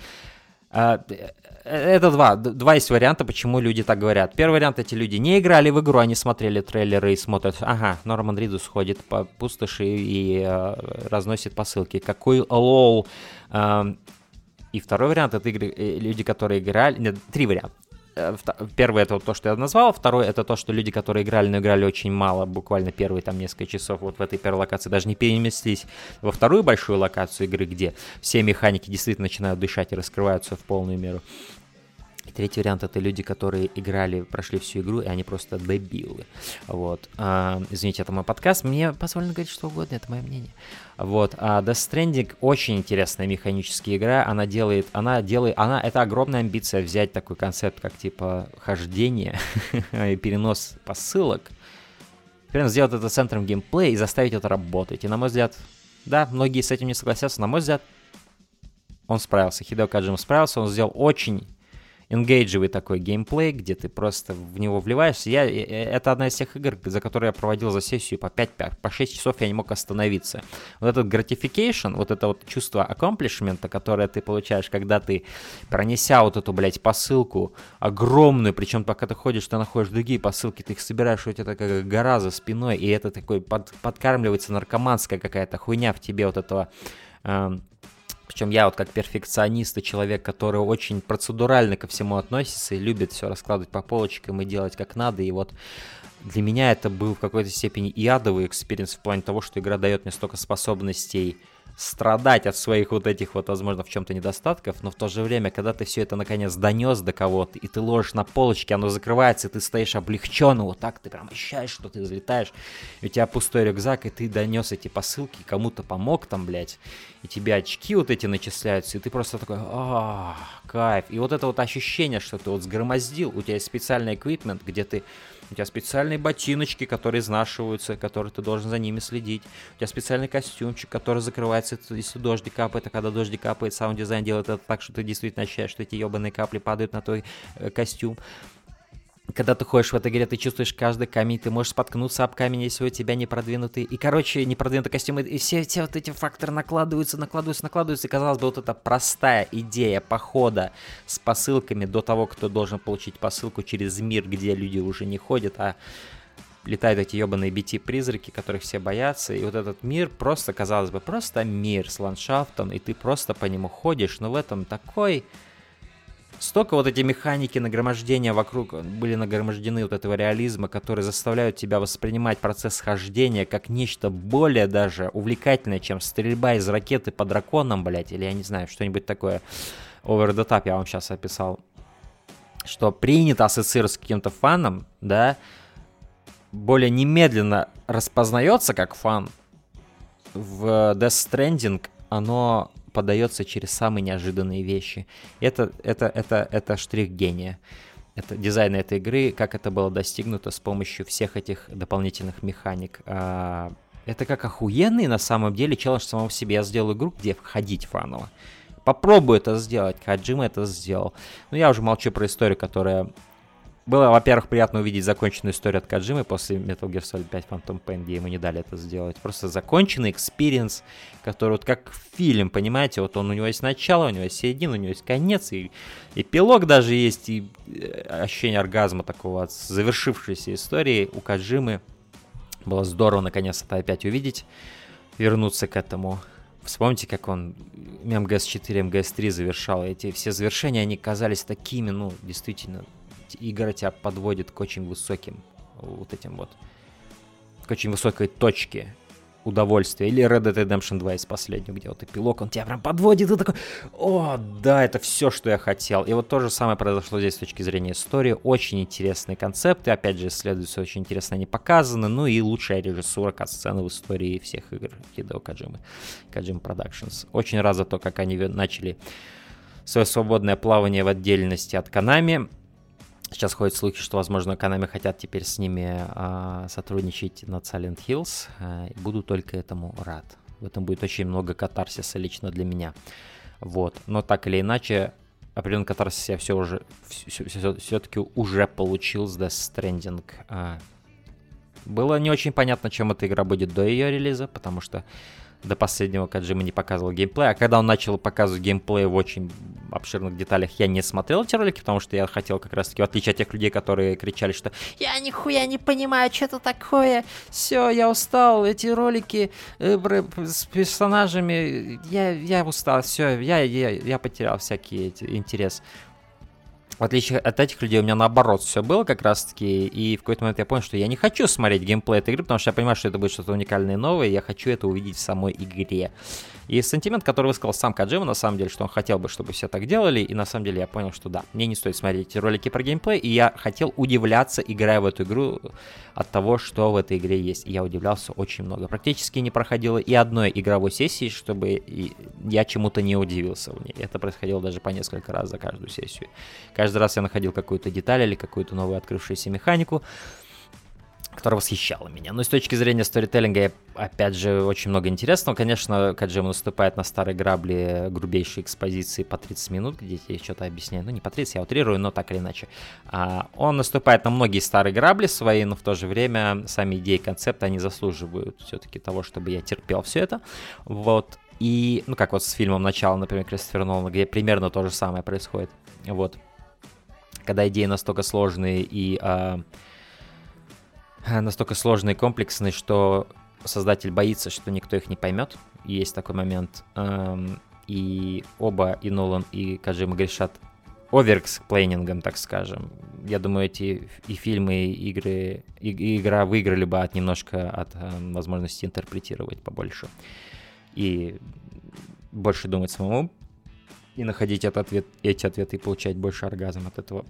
А, э, это два. Два есть варианта, почему люди так говорят. Первый вариант, эти люди не играли в игру, они смотрели трейлеры и смотрят, ага, Норман Ридус ходит по пустоши и э, разносит посылки. Какой лол. Ам, и второй вариант это игры, э, люди, которые играли. Нет, три варианта. Э, Первый это вот то, что я назвал, второй это то, что люди, которые играли, но играли очень мало, буквально первые там несколько часов вот в этой первой локации, даже не переместились во вторую большую локацию игры, где все механики действительно начинают дышать и раскрываются в полную меру. И третий вариант это люди, которые играли, прошли всю игру, и они просто дебилы. Вот. А, извините, это мой подкаст. Мне позволено говорить что угодно, это мое мнение. Вот. А Death Stranding очень интересная механическая игра. Она делает, она делает, она, это огромная амбиция взять такой концепт, как типа хождение [laughs] и перенос посылок. Примерно сделать это центром геймплея и заставить это работать. И на мой взгляд, да, многие с этим не согласятся, на мой взгляд, он справился, Хидео Каджима справился, он сделал очень энгейджевый такой геймплей, где ты просто в него вливаешься. Я, э, э, это одна из тех игр, за которые я проводил за сессию по 5, по 6 часов, я не мог остановиться. Вот этот gratification, вот это вот чувство accomplishment, которое ты получаешь, когда ты, пронеся вот эту, блядь, посылку огромную, причем пока ты ходишь, ты находишь другие посылки, ты их собираешь, у тебя такая гора за спиной, и это такой под, подкармливается наркоманская какая-то хуйня в тебе вот этого эм, причем я вот как перфекционист и человек, который очень процедурально ко всему относится и любит все раскладывать по полочкам и делать как надо. И вот для меня это был в какой-то степени и адовый experience в плане того, что игра дает мне столько способностей страдать от своих вот этих вот, возможно, в чем-то недостатков, но в то же время, когда ты все это наконец донес до кого-то, и ты ложишь на полочке, оно закрывается, и ты стоишь облегченно, вот так ты прям ощущаешь, что ты взлетаешь, и у тебя пустой рюкзак, и ты донес эти посылки, кому-то помог там, блядь, и тебе очки вот эти начисляются, и ты просто такой, а, кайф. И вот это вот ощущение, что ты вот сгромоздил, у тебя есть специальный equipment, где ты у тебя специальные ботиночки, которые изнашиваются, которые ты должен за ними следить. У тебя специальный костюмчик, который закрывается, если дождик капает, а когда дождик капает, саунд-дизайн делает это так, что ты действительно ощущаешь, что эти ебаные капли падают на твой э, костюм когда ты ходишь в этой игре, ты чувствуешь каждый камень, ты можешь споткнуться об камень, если у тебя не продвинутый. И, короче, не продвинутый костюм, и все, все вот эти факторы накладываются, накладываются, накладываются. И, казалось бы, вот эта простая идея похода с посылками до того, кто должен получить посылку через мир, где люди уже не ходят, а летают эти ебаные BT-призраки, которых все боятся, и вот этот мир просто, казалось бы, просто мир с ландшафтом, и ты просто по нему ходишь, но в этом такой столько вот эти механики нагромождения вокруг были нагромождены вот этого реализма, которые заставляют тебя воспринимать процесс хождения как нечто более даже увлекательное, чем стрельба из ракеты по драконам, блядь, или я не знаю, что-нибудь такое over the top я вам сейчас описал. Что принято ассоциировать с каким-то фаном, да, более немедленно распознается как фан. В Death Stranding оно подается через самые неожиданные вещи. Это, это, это, это штрих гения. Это дизайн этой игры, как это было достигнуто с помощью всех этих дополнительных механик. А, это как охуенный на самом деле челлендж самого в себе. Я сделал игру, где входить фаново. Попробую это сделать. Каджима это сделал. Но я уже молчу про историю, которая было, во-первых, приятно увидеть законченную историю от Каджимы после Metal Gear Solid 5 Phantom Pain, где ему не дали это сделать. Просто законченный experience, который вот как фильм, понимаете, вот он у него есть начало, у него есть середина, у него есть конец, и эпилог даже есть, и э, ощущение оргазма такого от завершившейся истории у Каджимы. Было здорово наконец это опять увидеть, вернуться к этому. Вспомните, как он МГС-4, МГС-3 завершал. Эти все завершения, они казались такими, ну, действительно, игра тебя подводит к очень высоким вот этим вот, к очень высокой точке удовольствия. Или Red Dead Redemption 2 из последнего, где вот эпилог, он тебя прям подводит, и такой, о, да, это все, что я хотел. И вот то же самое произошло здесь с точки зрения истории. Очень интересные концепты, опять же, исследуются, очень интересно они показаны, ну и лучшая режиссура кат-сцены в истории всех игр Хидео Каджимы, Каджим Productions. Очень рад за то, как они начали свое свободное плавание в отдельности от Канами. Сейчас ходят слухи, что, возможно, Konami хотят теперь с ними а, сотрудничать над Silent Hills. А, буду только этому рад. В этом будет очень много катарсиса лично для меня. Вот. Но так или иначе, определенный катарсис я все уже все, все, все-таки уже получил с Death Stranding. А, было не очень понятно, чем эта игра будет до ее релиза, потому что до последнего Каджима не показывал геймплей, а когда он начал показывать геймплей в очень обширных деталях, я не смотрел эти ролики, потому что я хотел как раз-таки, в отличие от тех людей, которые кричали, что «Я нихуя не понимаю, что это такое, все, я устал, эти ролики э, с персонажами, я, я устал, все, я, я, я потерял всякий эти, интерес». В отличие от этих людей, у меня наоборот все было как раз-таки, и в какой-то момент я понял, что я не хочу смотреть геймплей этой игры, потому что я понимаю, что это будет что-то уникальное и новое, и я хочу это увидеть в самой игре. И сентимент, который высказал сам Каджима, на самом деле, что он хотел бы, чтобы все так делали, и на самом деле я понял, что да, мне не стоит смотреть эти ролики про геймплей, и я хотел удивляться, играя в эту игру, от того, что в этой игре есть. Я удивлялся очень много. Практически не проходило и одной игровой сессии, чтобы я чему-то не удивился в ней. Это происходило даже по несколько раз за каждую сессию. Каждый раз я находил какую-то деталь или какую-то новую открывшуюся механику, которая восхищала меня. Но с точки зрения сторителлинга, я, опять же, очень много интересного. Конечно, Каджима наступает на старые грабли грубейшей экспозиции по 30 минут, где тебе что-то объясняют. Ну, не по 30, я утрирую, но так или иначе. А, он наступает на многие старые грабли свои, но в то же время сами идеи концепта, они заслуживают все-таки того, чтобы я терпел все это. Вот. И, ну, как вот с фильмом «Начало», например, Кристофера Нолана, где примерно то же самое происходит. Вот. Когда идеи настолько сложные и... А, настолько сложные и комплексные, что создатель боится, что никто их не поймет. Есть такой момент. Эм, И оба, и Нолан, и Каджима грешат overexplaining ом, так скажем. Я думаю, эти и фильмы, и игры, и, и игра выиграли бы от немножко от эм, возможности интерпретировать побольше. И больше думать самому, и находить этот ответ, эти ответы и получать больше оргазм от этого.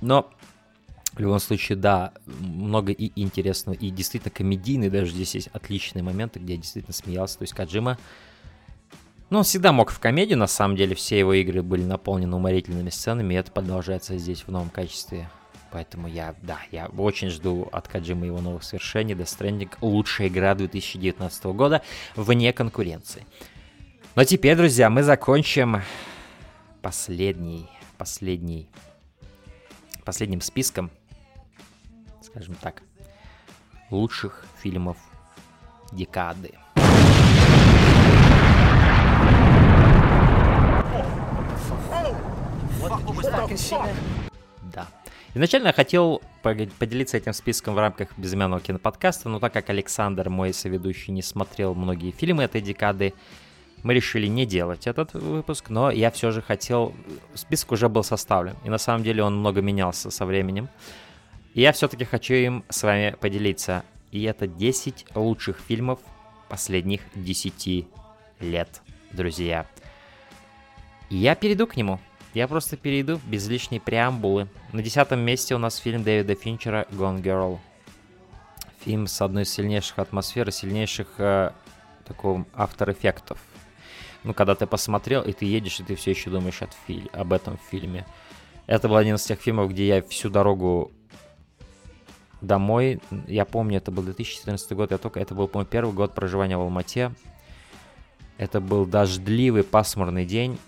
Но в любом случае, да, много и интересного, и действительно комедийный, даже здесь есть отличные моменты, где я действительно смеялся. То есть Каджима, ну, он всегда мог в комедию, на самом деле, все его игры были наполнены уморительными сценами, и это продолжается здесь в новом качестве. Поэтому я, да, я очень жду от Каджима его новых свершений. Death Stranding — лучшая игра 2019 года вне конкуренции. Но теперь, друзья, мы закончим последний, последний, последним списком, скажем так, лучших фильмов декады. Да. Изначально я хотел поделиться этим списком в рамках безымянного киноподкаста, но так как Александр, мой соведущий, не смотрел многие фильмы этой декады, мы решили не делать этот выпуск, но я все же хотел... Список уже был составлен, и на самом деле он много менялся со временем. И я все-таки хочу им с вами поделиться. И это 10 лучших фильмов последних 10 лет, друзья. Я перейду к нему. Я просто перейду без лишней преамбулы. На десятом месте у нас фильм Дэвида Финчера «Gone Girl». Фильм с одной из сильнейших атмосфер и сильнейших э, такого автор-эффектов. Ну, когда ты посмотрел, и ты едешь, и ты все еще думаешь от фи- об этом фильме. Это был один из тех фильмов, где я всю дорогу домой, я помню, это был 2014 год, я только, это был, по-моему, первый год проживания в Алмате. Это был дождливый, пасмурный день,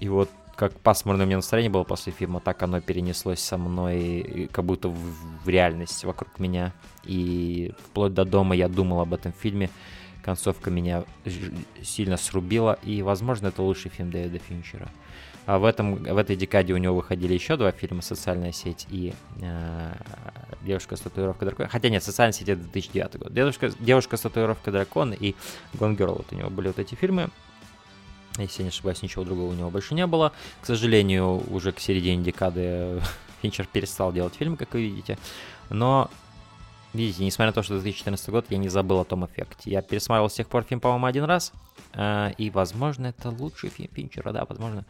и вот как пасмурное у меня настроение было после фильма, так оно перенеслось со мной, как будто в, в реальность вокруг меня. И вплоть до дома я думал об этом фильме. Концовка меня сильно срубила, и, возможно, это лучший фильм Дэвида Финчера. А в, этом, в этой декаде у него выходили еще два фильма «Социальная сеть» и э, «Девушка с татуировкой дракона». Хотя нет, «Социальная сеть» это 2009 год. «Девушка, девушка с татуировкой дракона» и «Gone Girl» вот у него были вот эти фильмы. Если я не ошибаюсь, ничего другого у него больше не было. К сожалению, уже к середине декады [laughs] Финчер перестал делать фильмы, как вы видите. Но, видите, несмотря на то, что 2014 год, я не забыл о том эффекте. Я пересматривал с тех пор фильм, по-моему, один раз. э, И, возможно, это лучший фильм Финчера, да, возможно.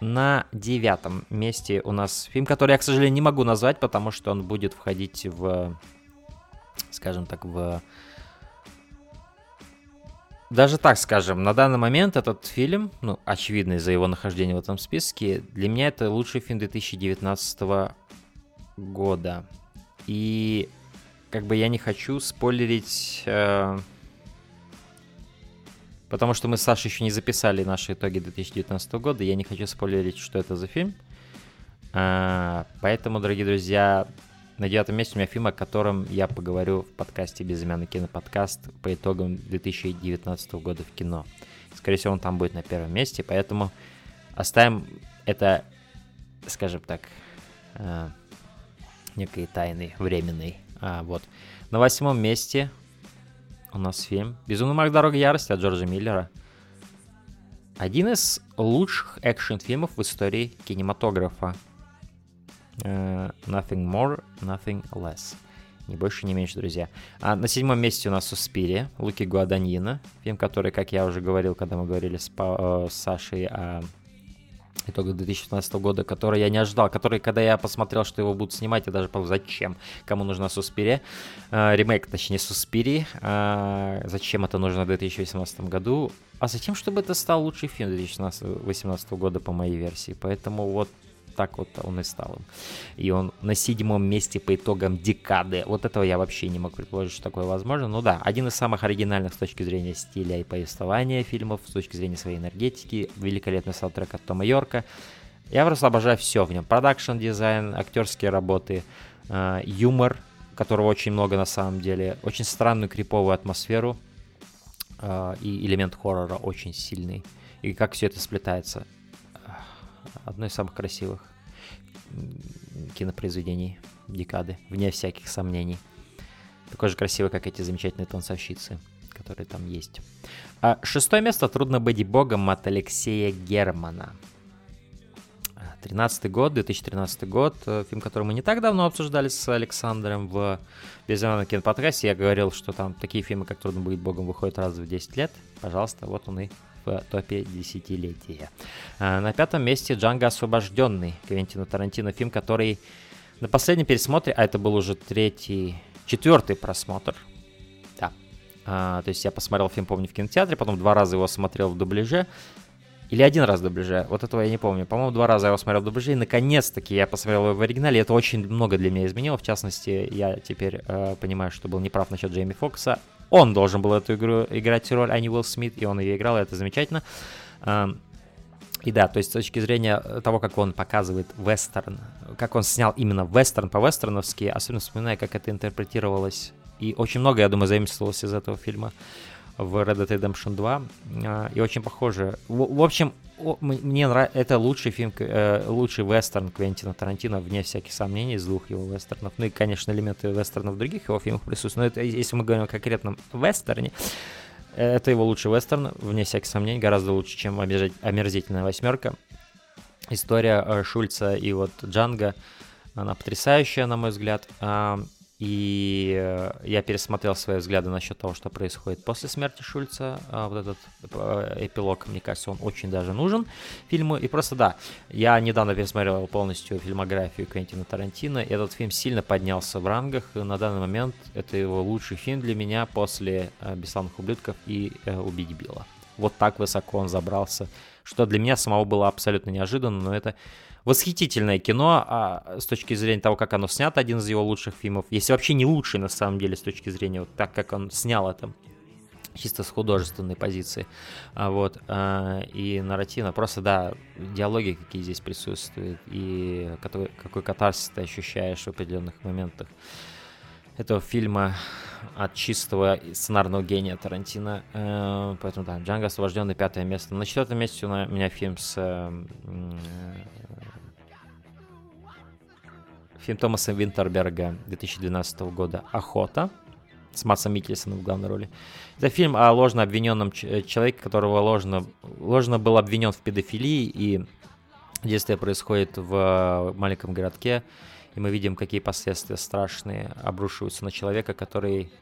На девятом месте у нас фильм, который я, к сожалению, не могу назвать, потому что он будет входить в, скажем так, в даже так скажем, на данный момент этот фильм, ну, очевидно из-за его нахождения в этом списке, для меня это лучший фильм 2019 года. И как бы я не хочу спойлерить, э, потому что мы с Сашей еще не записали наши итоги 2019 года, я не хочу спойлерить, что это за фильм. А, поэтому, дорогие друзья, на девятом месте у меня фильм, о котором я поговорю в подкасте «Безымянный киноподкаст» по итогам 2019 года в кино. Скорее всего, он там будет на первом месте, поэтому оставим это, скажем так, э, некой тайной, временной. А, вот. На восьмом месте у нас фильм «Безумный Марк. Дорога ярости» от Джорджа Миллера. Один из лучших экшн-фильмов в истории кинематографа. Э, Nothing more, nothing less. Ни больше, ни меньше, друзья. А на седьмом месте у нас Суспирия, Луки Гуаданьина. Фильм, который, как я уже говорил, когда мы говорили с, Па- э, с Сашей о итогах 2015 года, который я не ожидал, который, когда я посмотрел, что его будут снимать, я даже подумал, зачем, кому нужна Суспирия, Э, ремейк, точнее, Суспирии, Э, зачем это нужно в 2018 году, а затем, чтобы это стал лучший фильм 2018 года по моей версии, поэтому вот так вот он и стал им. И он на седьмом месте по итогам декады. Вот этого я вообще не мог предположить, что такое возможно. Ну да, один из самых оригинальных с точки зрения стиля и повествования фильмов, с точки зрения своей энергетики, великолепный саундтрек от Тома Йорка. Я просто обожаю все в нем. Production design, актерские работы, э, юмор, которого очень много на самом деле, очень странную криповую атмосферу э, и элемент хоррора очень сильный. И как все это сплетается. Одно из самых красивых кинопроизведений декады, вне всяких сомнений. Такой же красивый, как эти замечательные танцовщицы, которые там есть. А шестое место «Трудно быть богом» от Алексея Германа. 13 год, 2013 год, э, фильм, который мы не так давно обсуждали с Александром в Безымянном киноподкасте. Я говорил, что там такие фильмы, как «Трудно быть богом», выходят раз в 10 лет. Пожалуйста, вот он и в топе десятилетия. А, На пятом месте «Джанго освобожденный» Квентина Тарантино, фильм, который на последнем пересмотре, а это был уже третий, четвертый просмотр, да, А, то есть я посмотрел фильм, помню, в кинотеатре, потом два раза его смотрел в дубляже, или один раз в дубляже, вот этого я не помню. По-моему, два раза я его смотрел в дубляже, и наконец-таки я посмотрел его в оригинале, это очень много для меня изменило. В частности, я теперь э, понимаю, что был неправ насчет Джейми Фокса. Он должен был эту игру играть роль, а не Уилл Смит, и он ее играл, и это замечательно. Эм, и да, то есть с точки зрения того, как он показывает вестерн, как он снял именно вестерн по-вестерновски, особенно вспоминая, как это интерпретировалось. И очень много, я думаю, заимствовалось из этого фильма в Red Dead Redemption 2. а, И очень похоже. В, в общем, мне нравится, это лучший фильм, э, лучший вестерн Квентина Тарантино, вне всяких сомнений, из двух его вестернов. Ну и, конечно, элементы вестерна в других его фильмах присутствуют. Но это, если мы говорим о конкретном вестерне, э, это его лучший вестерн, вне всяких сомнений, гораздо лучше, чем «Омерзить- «Омерзительная восьмерка». История э, Шульца и вот Джанга, она потрясающая, на мой взгляд. И э, я пересмотрел свои взгляды насчет того, что происходит после смерти Шульца. А, Вот этот э, эпилог, мне кажется, он очень даже нужен фильму. И просто да, я недавно пересмотрел полностью фильмографию Квентина Тарантино, и этот фильм сильно поднялся в рангах. И на данный момент это его лучший фильм для меня после э, «Бесславных ублюдков» и э, «Убить Билла». Вот так высоко он забрался, что для меня самого было абсолютно неожиданно, но это восхитительное кино, а с точки зрения того, как оно снято, один из его лучших фильмов, если вообще не лучший на самом деле с точки зрения вот так, как он снял это, чисто с художественной позиции, а, вот, а, и нарративно, просто, да, диалоги какие здесь присутствуют, и какой, какой катарсис ты ощущаешь в определенных моментах этого фильма от чистого сценарного гения Тарантино. Э, Поэтому, да, Джанго освобожденный пятое место. На четвертом месте у меня фильм с... Фильм Томаса Винтерберга 2012 года «Охота» с Матсом Микельсоном в главной роли. Это фильм о ложно обвиненном э, человеке, которого ложно, ложно был обвинен в педофилии, и действие происходит в э, маленьком городке, и мы видим, какие последствия страшные обрушиваются на человека, который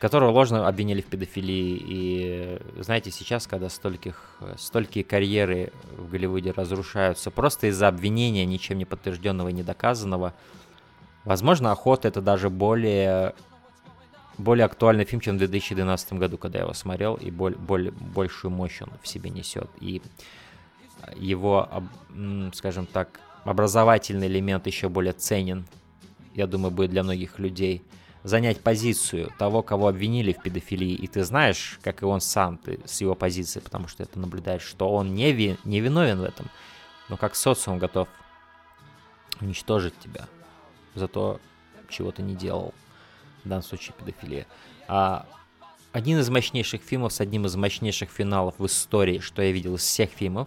которого ложно обвинили в педофилии. И знаете, сейчас, когда стольких, столькие карьеры в Голливуде разрушаются просто из-за обвинения, ничем не подтвержденного и не доказанного, возможно, охота это даже более более актуальный фильм, чем в 2012 году, когда я его смотрел, и боль, боль, большую мощь он в себе несет. И его, скажем так, образовательный элемент еще более ценен, я думаю, будет для многих людей. Занять позицию того, кого обвинили в педофилии, и ты знаешь, как и он сам, ты с его позиции, потому что это наблюдаешь, что он не, ви- не виновен в этом, но как социум готов уничтожить тебя за то, чего ты не делал, в данном случае педофилия. А один из мощнейших фильмов с одним из мощнейших финалов в истории, что я видел из всех фильмов,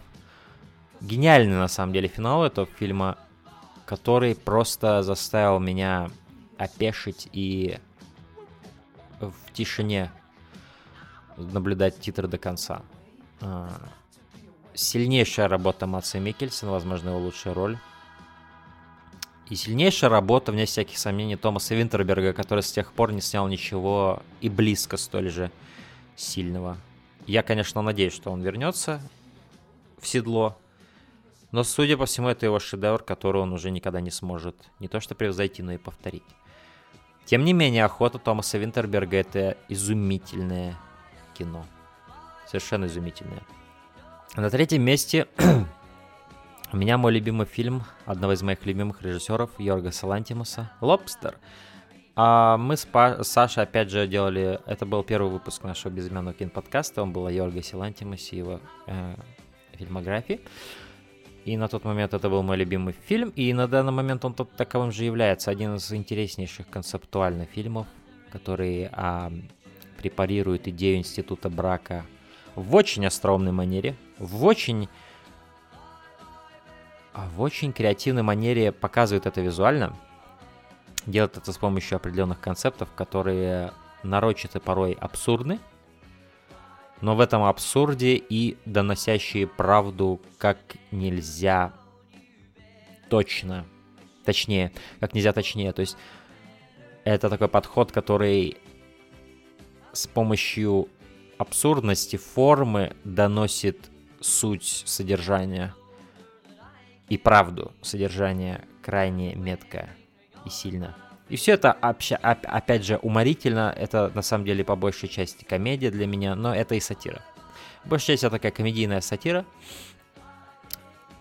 гениальный на самом деле финал этого фильма, который просто заставил меня опешить и в тишине наблюдать титры до конца. А, Сильнейшая работа Матса Микельсона, возможно, его лучшая роль. И сильнейшая работа, вне всяких сомнений, Томаса Винтерберга, который с тех пор не снял ничего и близко столь же сильного. Я, конечно, надеюсь, что он вернется в седло, но, судя по всему, это его шедевр, который он уже никогда не сможет не то что превзойти, но и повторить. Тем не менее, охота Томаса Винтерберга это изумительное кино. Совершенно изумительное. На третьем месте [clears throat] У меня мой любимый фильм одного из моих любимых режиссеров Йорга Салантимуса «Лобстер». А мы с, Сашей, опять же, делали... Это был первый выпуск нашего безымянного киноподкаста. Он был о Йорге Силантимусе и его э, фильмографии. И на тот момент это был мой любимый фильм. И на данный момент он таковым же является. Один из интереснейших концептуальных фильмов, который а, препарирует идею института брака в очень остроумной манере, в очень а, в очень креативной манере показывает это визуально. Делает это с помощью определенных концептов, которые нарочито порой абсурдны, но в этом абсурде и доносящие правду как нельзя точно. Точнее, как нельзя точнее. То есть это такой подход, который с помощью абсурдности формы доносит суть содержания и правду содержания крайне метко и сильно. И все это, обща- оп- опять же, уморительно. Это, на самом деле, по большей части комедия для меня, но это и сатира. Большая часть это такая комедийная сатира.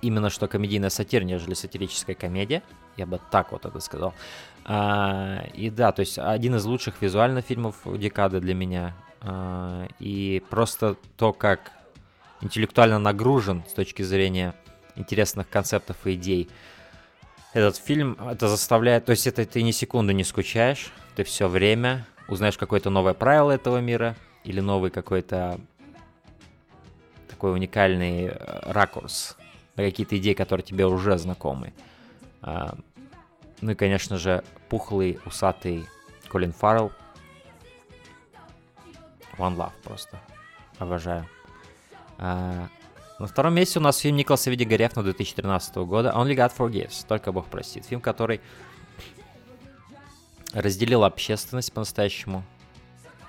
Именно что комедийная сатира, нежели сатирическая комедия. Я бы так вот это сказал. А, и да, то есть один из лучших визуальных фильмов декады для меня. А, и просто то, как интеллектуально нагружен с точки зрения интересных концептов и идей этот фильм, это заставляет, то есть это ты ни секунды не скучаешь, ты все время узнаешь какое-то новое правило этого мира или новый какой-то такой уникальный э, ракурс на какие-то идеи, которые тебе уже знакомы. А, Ну и, конечно же, пухлый, усатый Колин Фаррелл. One Love просто. Обожаю. На втором месте у нас фильм Николаса Види Горефна 2013 года Only God Forgives, Только Бог простит. Фильм, который разделил общественность по-настоящему.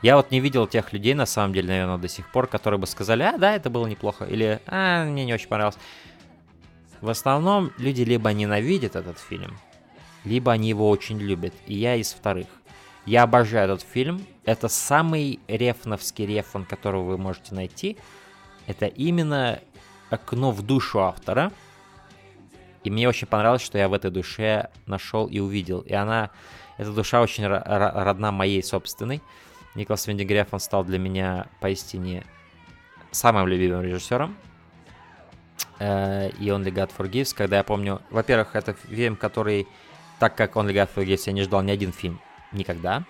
Я вот не видел тех людей, на самом деле, наверное, до сих пор, которые бы сказали, а, да, это было неплохо, или, а, мне не очень понравилось. В основном люди либо ненавидят этот фильм, либо они его очень любят, и я из вторых. Я обожаю этот фильм, это самый рефновский рефон, которого вы можете найти. Это именно окно в душу автора. И мне очень понравилось, что я в этой душе нашел и увидел. И она, эта душа очень ро- ро- родна моей собственной. Николас Виндигреф, он стал для меня поистине самым любимым режиссером. Э, И Only God Forgives, когда я помню... Во-первых, это фильм, который, так как Only God Forgives, я не ждал ни один фильм никогда.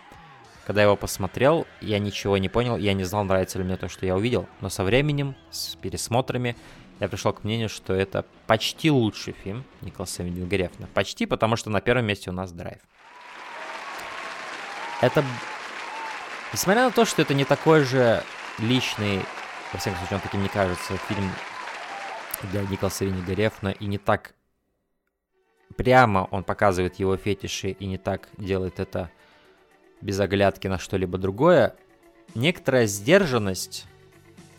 Когда я его посмотрел, я ничего не понял, я не знал, нравится ли мне то, что я увидел. Но со временем, с пересмотрами, я пришел к мнению, что это почти лучший фильм Николаса Виндингрефна. Почти, потому что на первом месте у нас «Драйв». Это... Несмотря на то, что это не такой же личный, во всяком случае, он таким не кажется, фильм для Николаса Виндингрефна, и не так прямо он показывает его фетиши, и не так делает это без оглядки на что-либо другое, некоторая сдержанность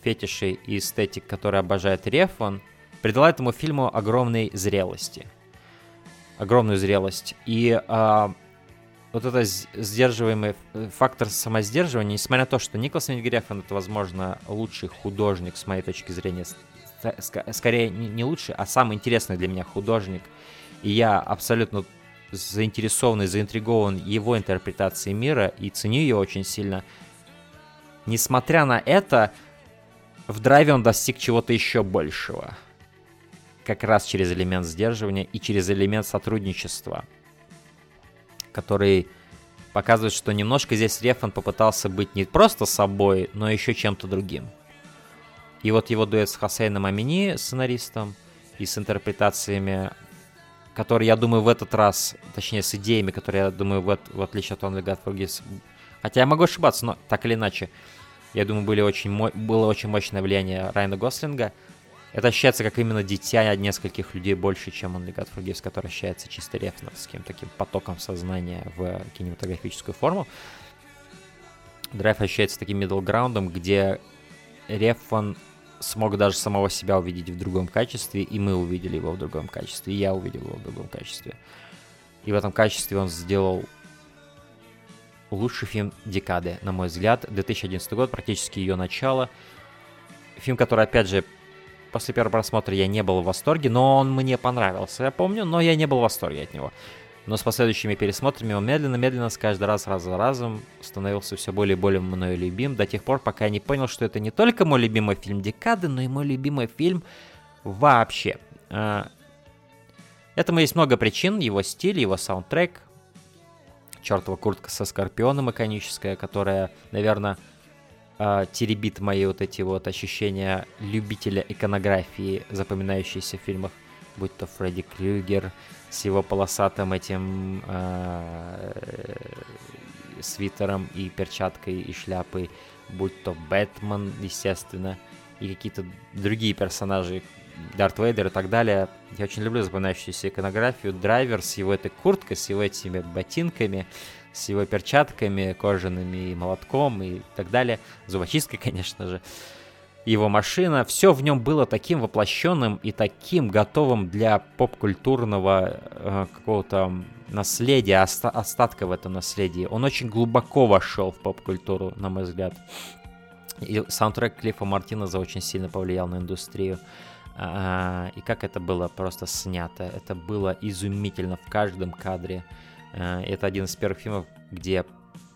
фетишей и эстетик, который обожает Рефон, придала этому фильму огромной зрелости. Огромную зрелость. И а, вот это сдерживаемый ф- фактор самосдерживания, несмотря на то, что Николас Виндгрефен это, возможно, лучший художник, с моей точки зрения, скорее не лучший, а самый интересный для меня художник. И я абсолютно заинтересован и заинтригован его интерпретацией мира и ценю ее очень сильно. Несмотря на это, в драйве он достиг чего-то еще большего. Как раз через элемент сдерживания и через элемент сотрудничества, который показывает, что немножко здесь Рефан попытался быть не просто собой, но еще чем-то другим. И вот его дуэт с Хасейном Амини, сценаристом, и с интерпретациями, которые, я думаю, в этот раз, точнее, с идеями, которые, я думаю, в, в отличие от Only God Forgives, хотя я могу ошибаться, но так или иначе, я думаю, были очень, мо- было очень мощное влияние Райана Гослинга. Это ощущается как именно дитя нескольких людей больше, чем Only God Forgives, который ощущается чисто рефновским таким потоком сознания в кинематографическую форму. Драйв ощущается таким middle где Рефан смог даже самого себя увидеть в другом качестве, и мы увидели его в другом качестве, и я увидел его в другом качестве. И в этом качестве он сделал лучший фильм декады, на мой взгляд. 2011 год, практически ее начало. Фильм, который, опять же, после первого просмотра я не был в восторге, но он мне понравился, я помню, но я не был в восторге от него. Но с последующими пересмотрами он медленно-медленно, с каждый раз, раз за разом становился все более и более мною любим, до тех пор, пока я не понял, что это не только мой любимый фильм декады, но и мой любимый фильм вообще. А, Этому есть много причин, его стиль, его саундтрек, чертова куртка со скорпионом иконическая, которая, наверное, а, теребит мои вот эти вот ощущения любителя иконографии, запоминающиеся в фильмах, будь то Фредди Крюгер с его полосатым этим а, свитером и перчаткой и шляпой, будь то Бэтмен, естественно, и какие-то другие персонажи, Дарт Вейдер и так далее. Я очень люблю запоминающуюся иконографию. Драйвер с его этой курткой, с его этими ботинками, с его перчатками кожаными и молотком и так далее. Зубочисткой, [laughs] конечно же. Его машина. Все в нем было таким воплощенным и таким готовым для поп-культурного э, какого-то наследия, оста- остатка в этом наследии. Он очень глубоко вошел в поп-культуру, на мой взгляд. И саундтрек Клиффа Мартинеза очень сильно повлиял на индустрию. А, и как это было просто снято. Это было изумительно в каждом кадре. А, Это один из первых фильмов, где я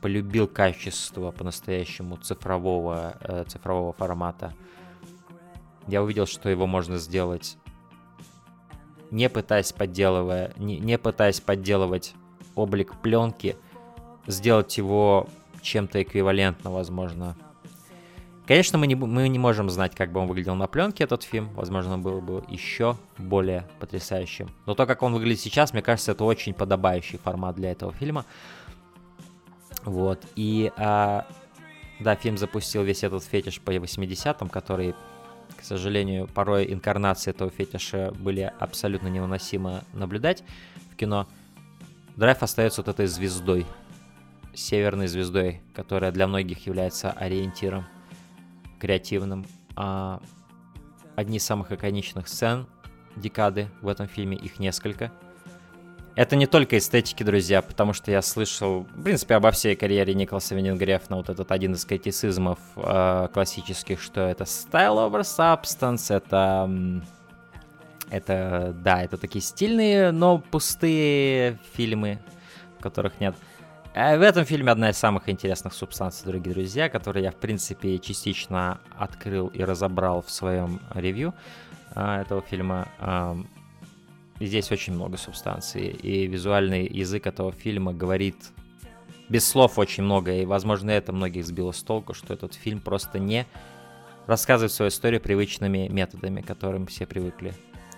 полюбил качество по-настоящему цифрового, э, цифрового формата. Я увидел, что его можно сделать не пытаясь подделывая, не, не пытаясь подделывать облик пленки, сделать его чем-то эквивалентно, возможно. Конечно, мы не, мы не можем знать, как бы он выглядел на пленке, этот фильм. Возможно, он был бы еще более потрясающим. Но то, как он выглядит сейчас, мне кажется, это очень подобающий формат для этого фильма. Вот. И, а, да, фильм запустил весь этот фетиш по 80-м, который, к сожалению, порой инкарнации этого фетиша были абсолютно невыносимо наблюдать в кино. Драйв остается вот этой звездой, северной звездой, которая для многих является ориентиром креативным. А одни из самых иконичных сцен декады в этом фильме, их несколько. Это не только эстетики, друзья, потому что я слышал, в принципе, обо всей карьере Николаса Винингрефна, вот этот один из критицизмов э, классических, что это style over substance, это, это, да, это такие стильные, но пустые фильмы, в которых нет. А в этом фильме одна из самых интересных субстанций, дорогие друзья, которые я, в принципе, частично открыл и разобрал в своем ревью а, этого фильма. И Здесь очень много субстанции, и визуальный язык этого фильма говорит без слов очень много, и, возможно, это многих сбило с толку, что этот фильм просто не рассказывает свою историю привычными методами, к которым все привыкли.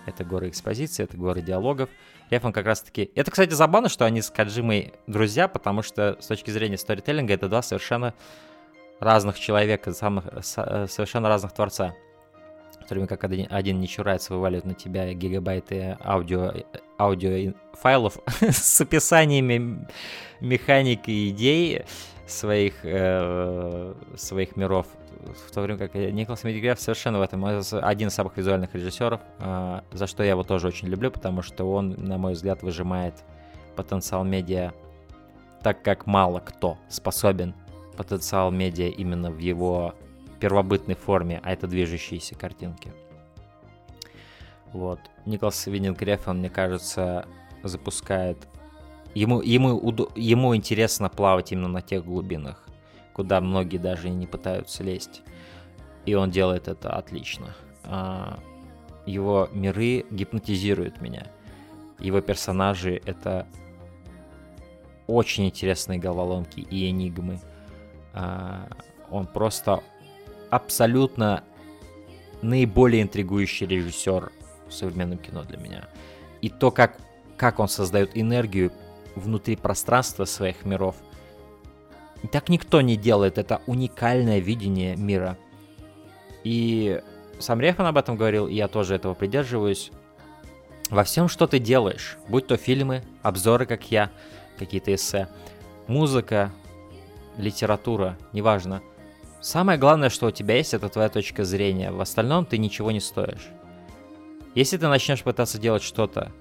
Это горы экспозиции, это горы диалогов. Реф, он как раз-таки... Это, кстати, забавно, что они с Каджимой друзья, потому что с точки зрения сторителлинга это два совершенно разных человека, самых, э, совершенно разных творца. В то время как один, один не чурается вываливает на тебя гигабайты аудио, аудио файлов [laughs] с описаниями м- механики и идей своих, э, своих миров. В то время как Николас Медигреф совершенно в этом один из самых визуальных режиссеров, э, за что я его тоже очень люблю, потому что он, на мой взгляд, выжимает потенциал медиа так, как мало кто способен потенциал медиа именно в его первобытной форме, а это движущиеся картинки. Вот. Николас Виннинг Рефен, мне кажется, запускает... Ему, ему, ему интересно плавать именно на тех глубинах, куда многие даже и не пытаются лезть. И он делает это отлично. А, Его миры гипнотизируют меня. Его персонажи — это очень интересные головоломки и энигмы. А, Он просто абсолютно наиболее интригующий режиссер в современном кино для меня. И то, как, как он создает энергию внутри пространства своих миров. Так никто не делает. Это уникальное видение мира. И сам Рехан об этом говорил, и я тоже этого придерживаюсь. Во всем, что ты делаешь, будь то фильмы, обзоры, как я, какие-то эссе, музыка, литература, неважно. Самое главное, что у тебя есть, это твоя точка зрения. В остальном ты ничего не стоишь. Если ты начнешь пытаться делать что-то,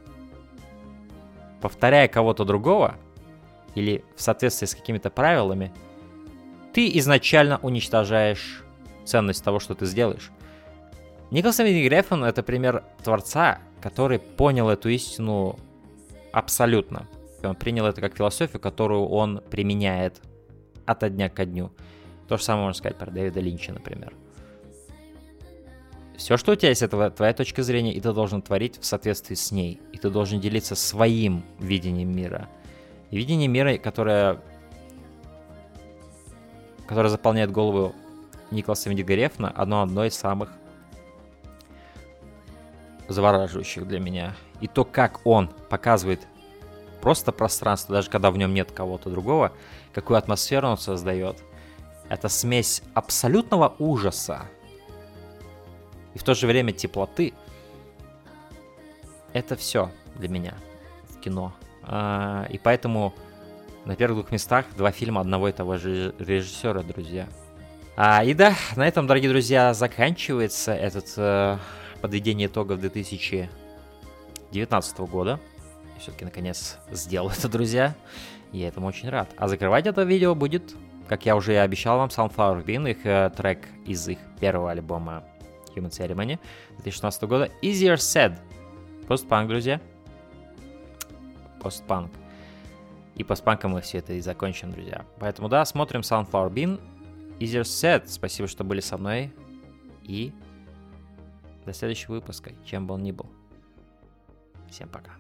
повторяя кого-то другого, или в соответствии с какими-то правилами, ты изначально уничтожаешь ценность того, что ты сделаешь. Николас Виндинг Рефн — это пример творца, который понял эту истину абсолютно. Он принял это как философию, которую он применяет ото дня ко дню. То же самое можно сказать про Дэвида Линча, например. Все, что у тебя есть, это твоя точка зрения, и ты должен творить в соответствии с ней. И ты должен делиться своим видением мира. И видение мира, которое, которое заполняет голову Николаса Виндигарефна, одно одно из самых завораживающих для меня. И то, как он показывает просто пространство, даже когда в нем нет кого-то другого, какую атмосферу он создает. Это смесь абсолютного ужаса и в то же время теплоты. Это все для меня в кино. А, и поэтому на первых двух местах два фильма одного и того же режиссера, друзья. А, и да, на этом, дорогие друзья, заканчивается этот э, подведение итогов 2019 года. Все-таки наконец сделал это, друзья. Я этому очень рад. А закрывать это видео будет, как я уже и обещал вам, Sunflower Bean, их э, трек из их первого альбома Human Ceremony 2016 года. Easier Said. Постпанк, друзья. Постпанк. И постпанком мы все это и закончим, друзья. Поэтому да, смотрим Sunflower Bean. Easier Said. Спасибо, что были со мной. И до следующего выпуска, чем бы он ни был. Всем пока.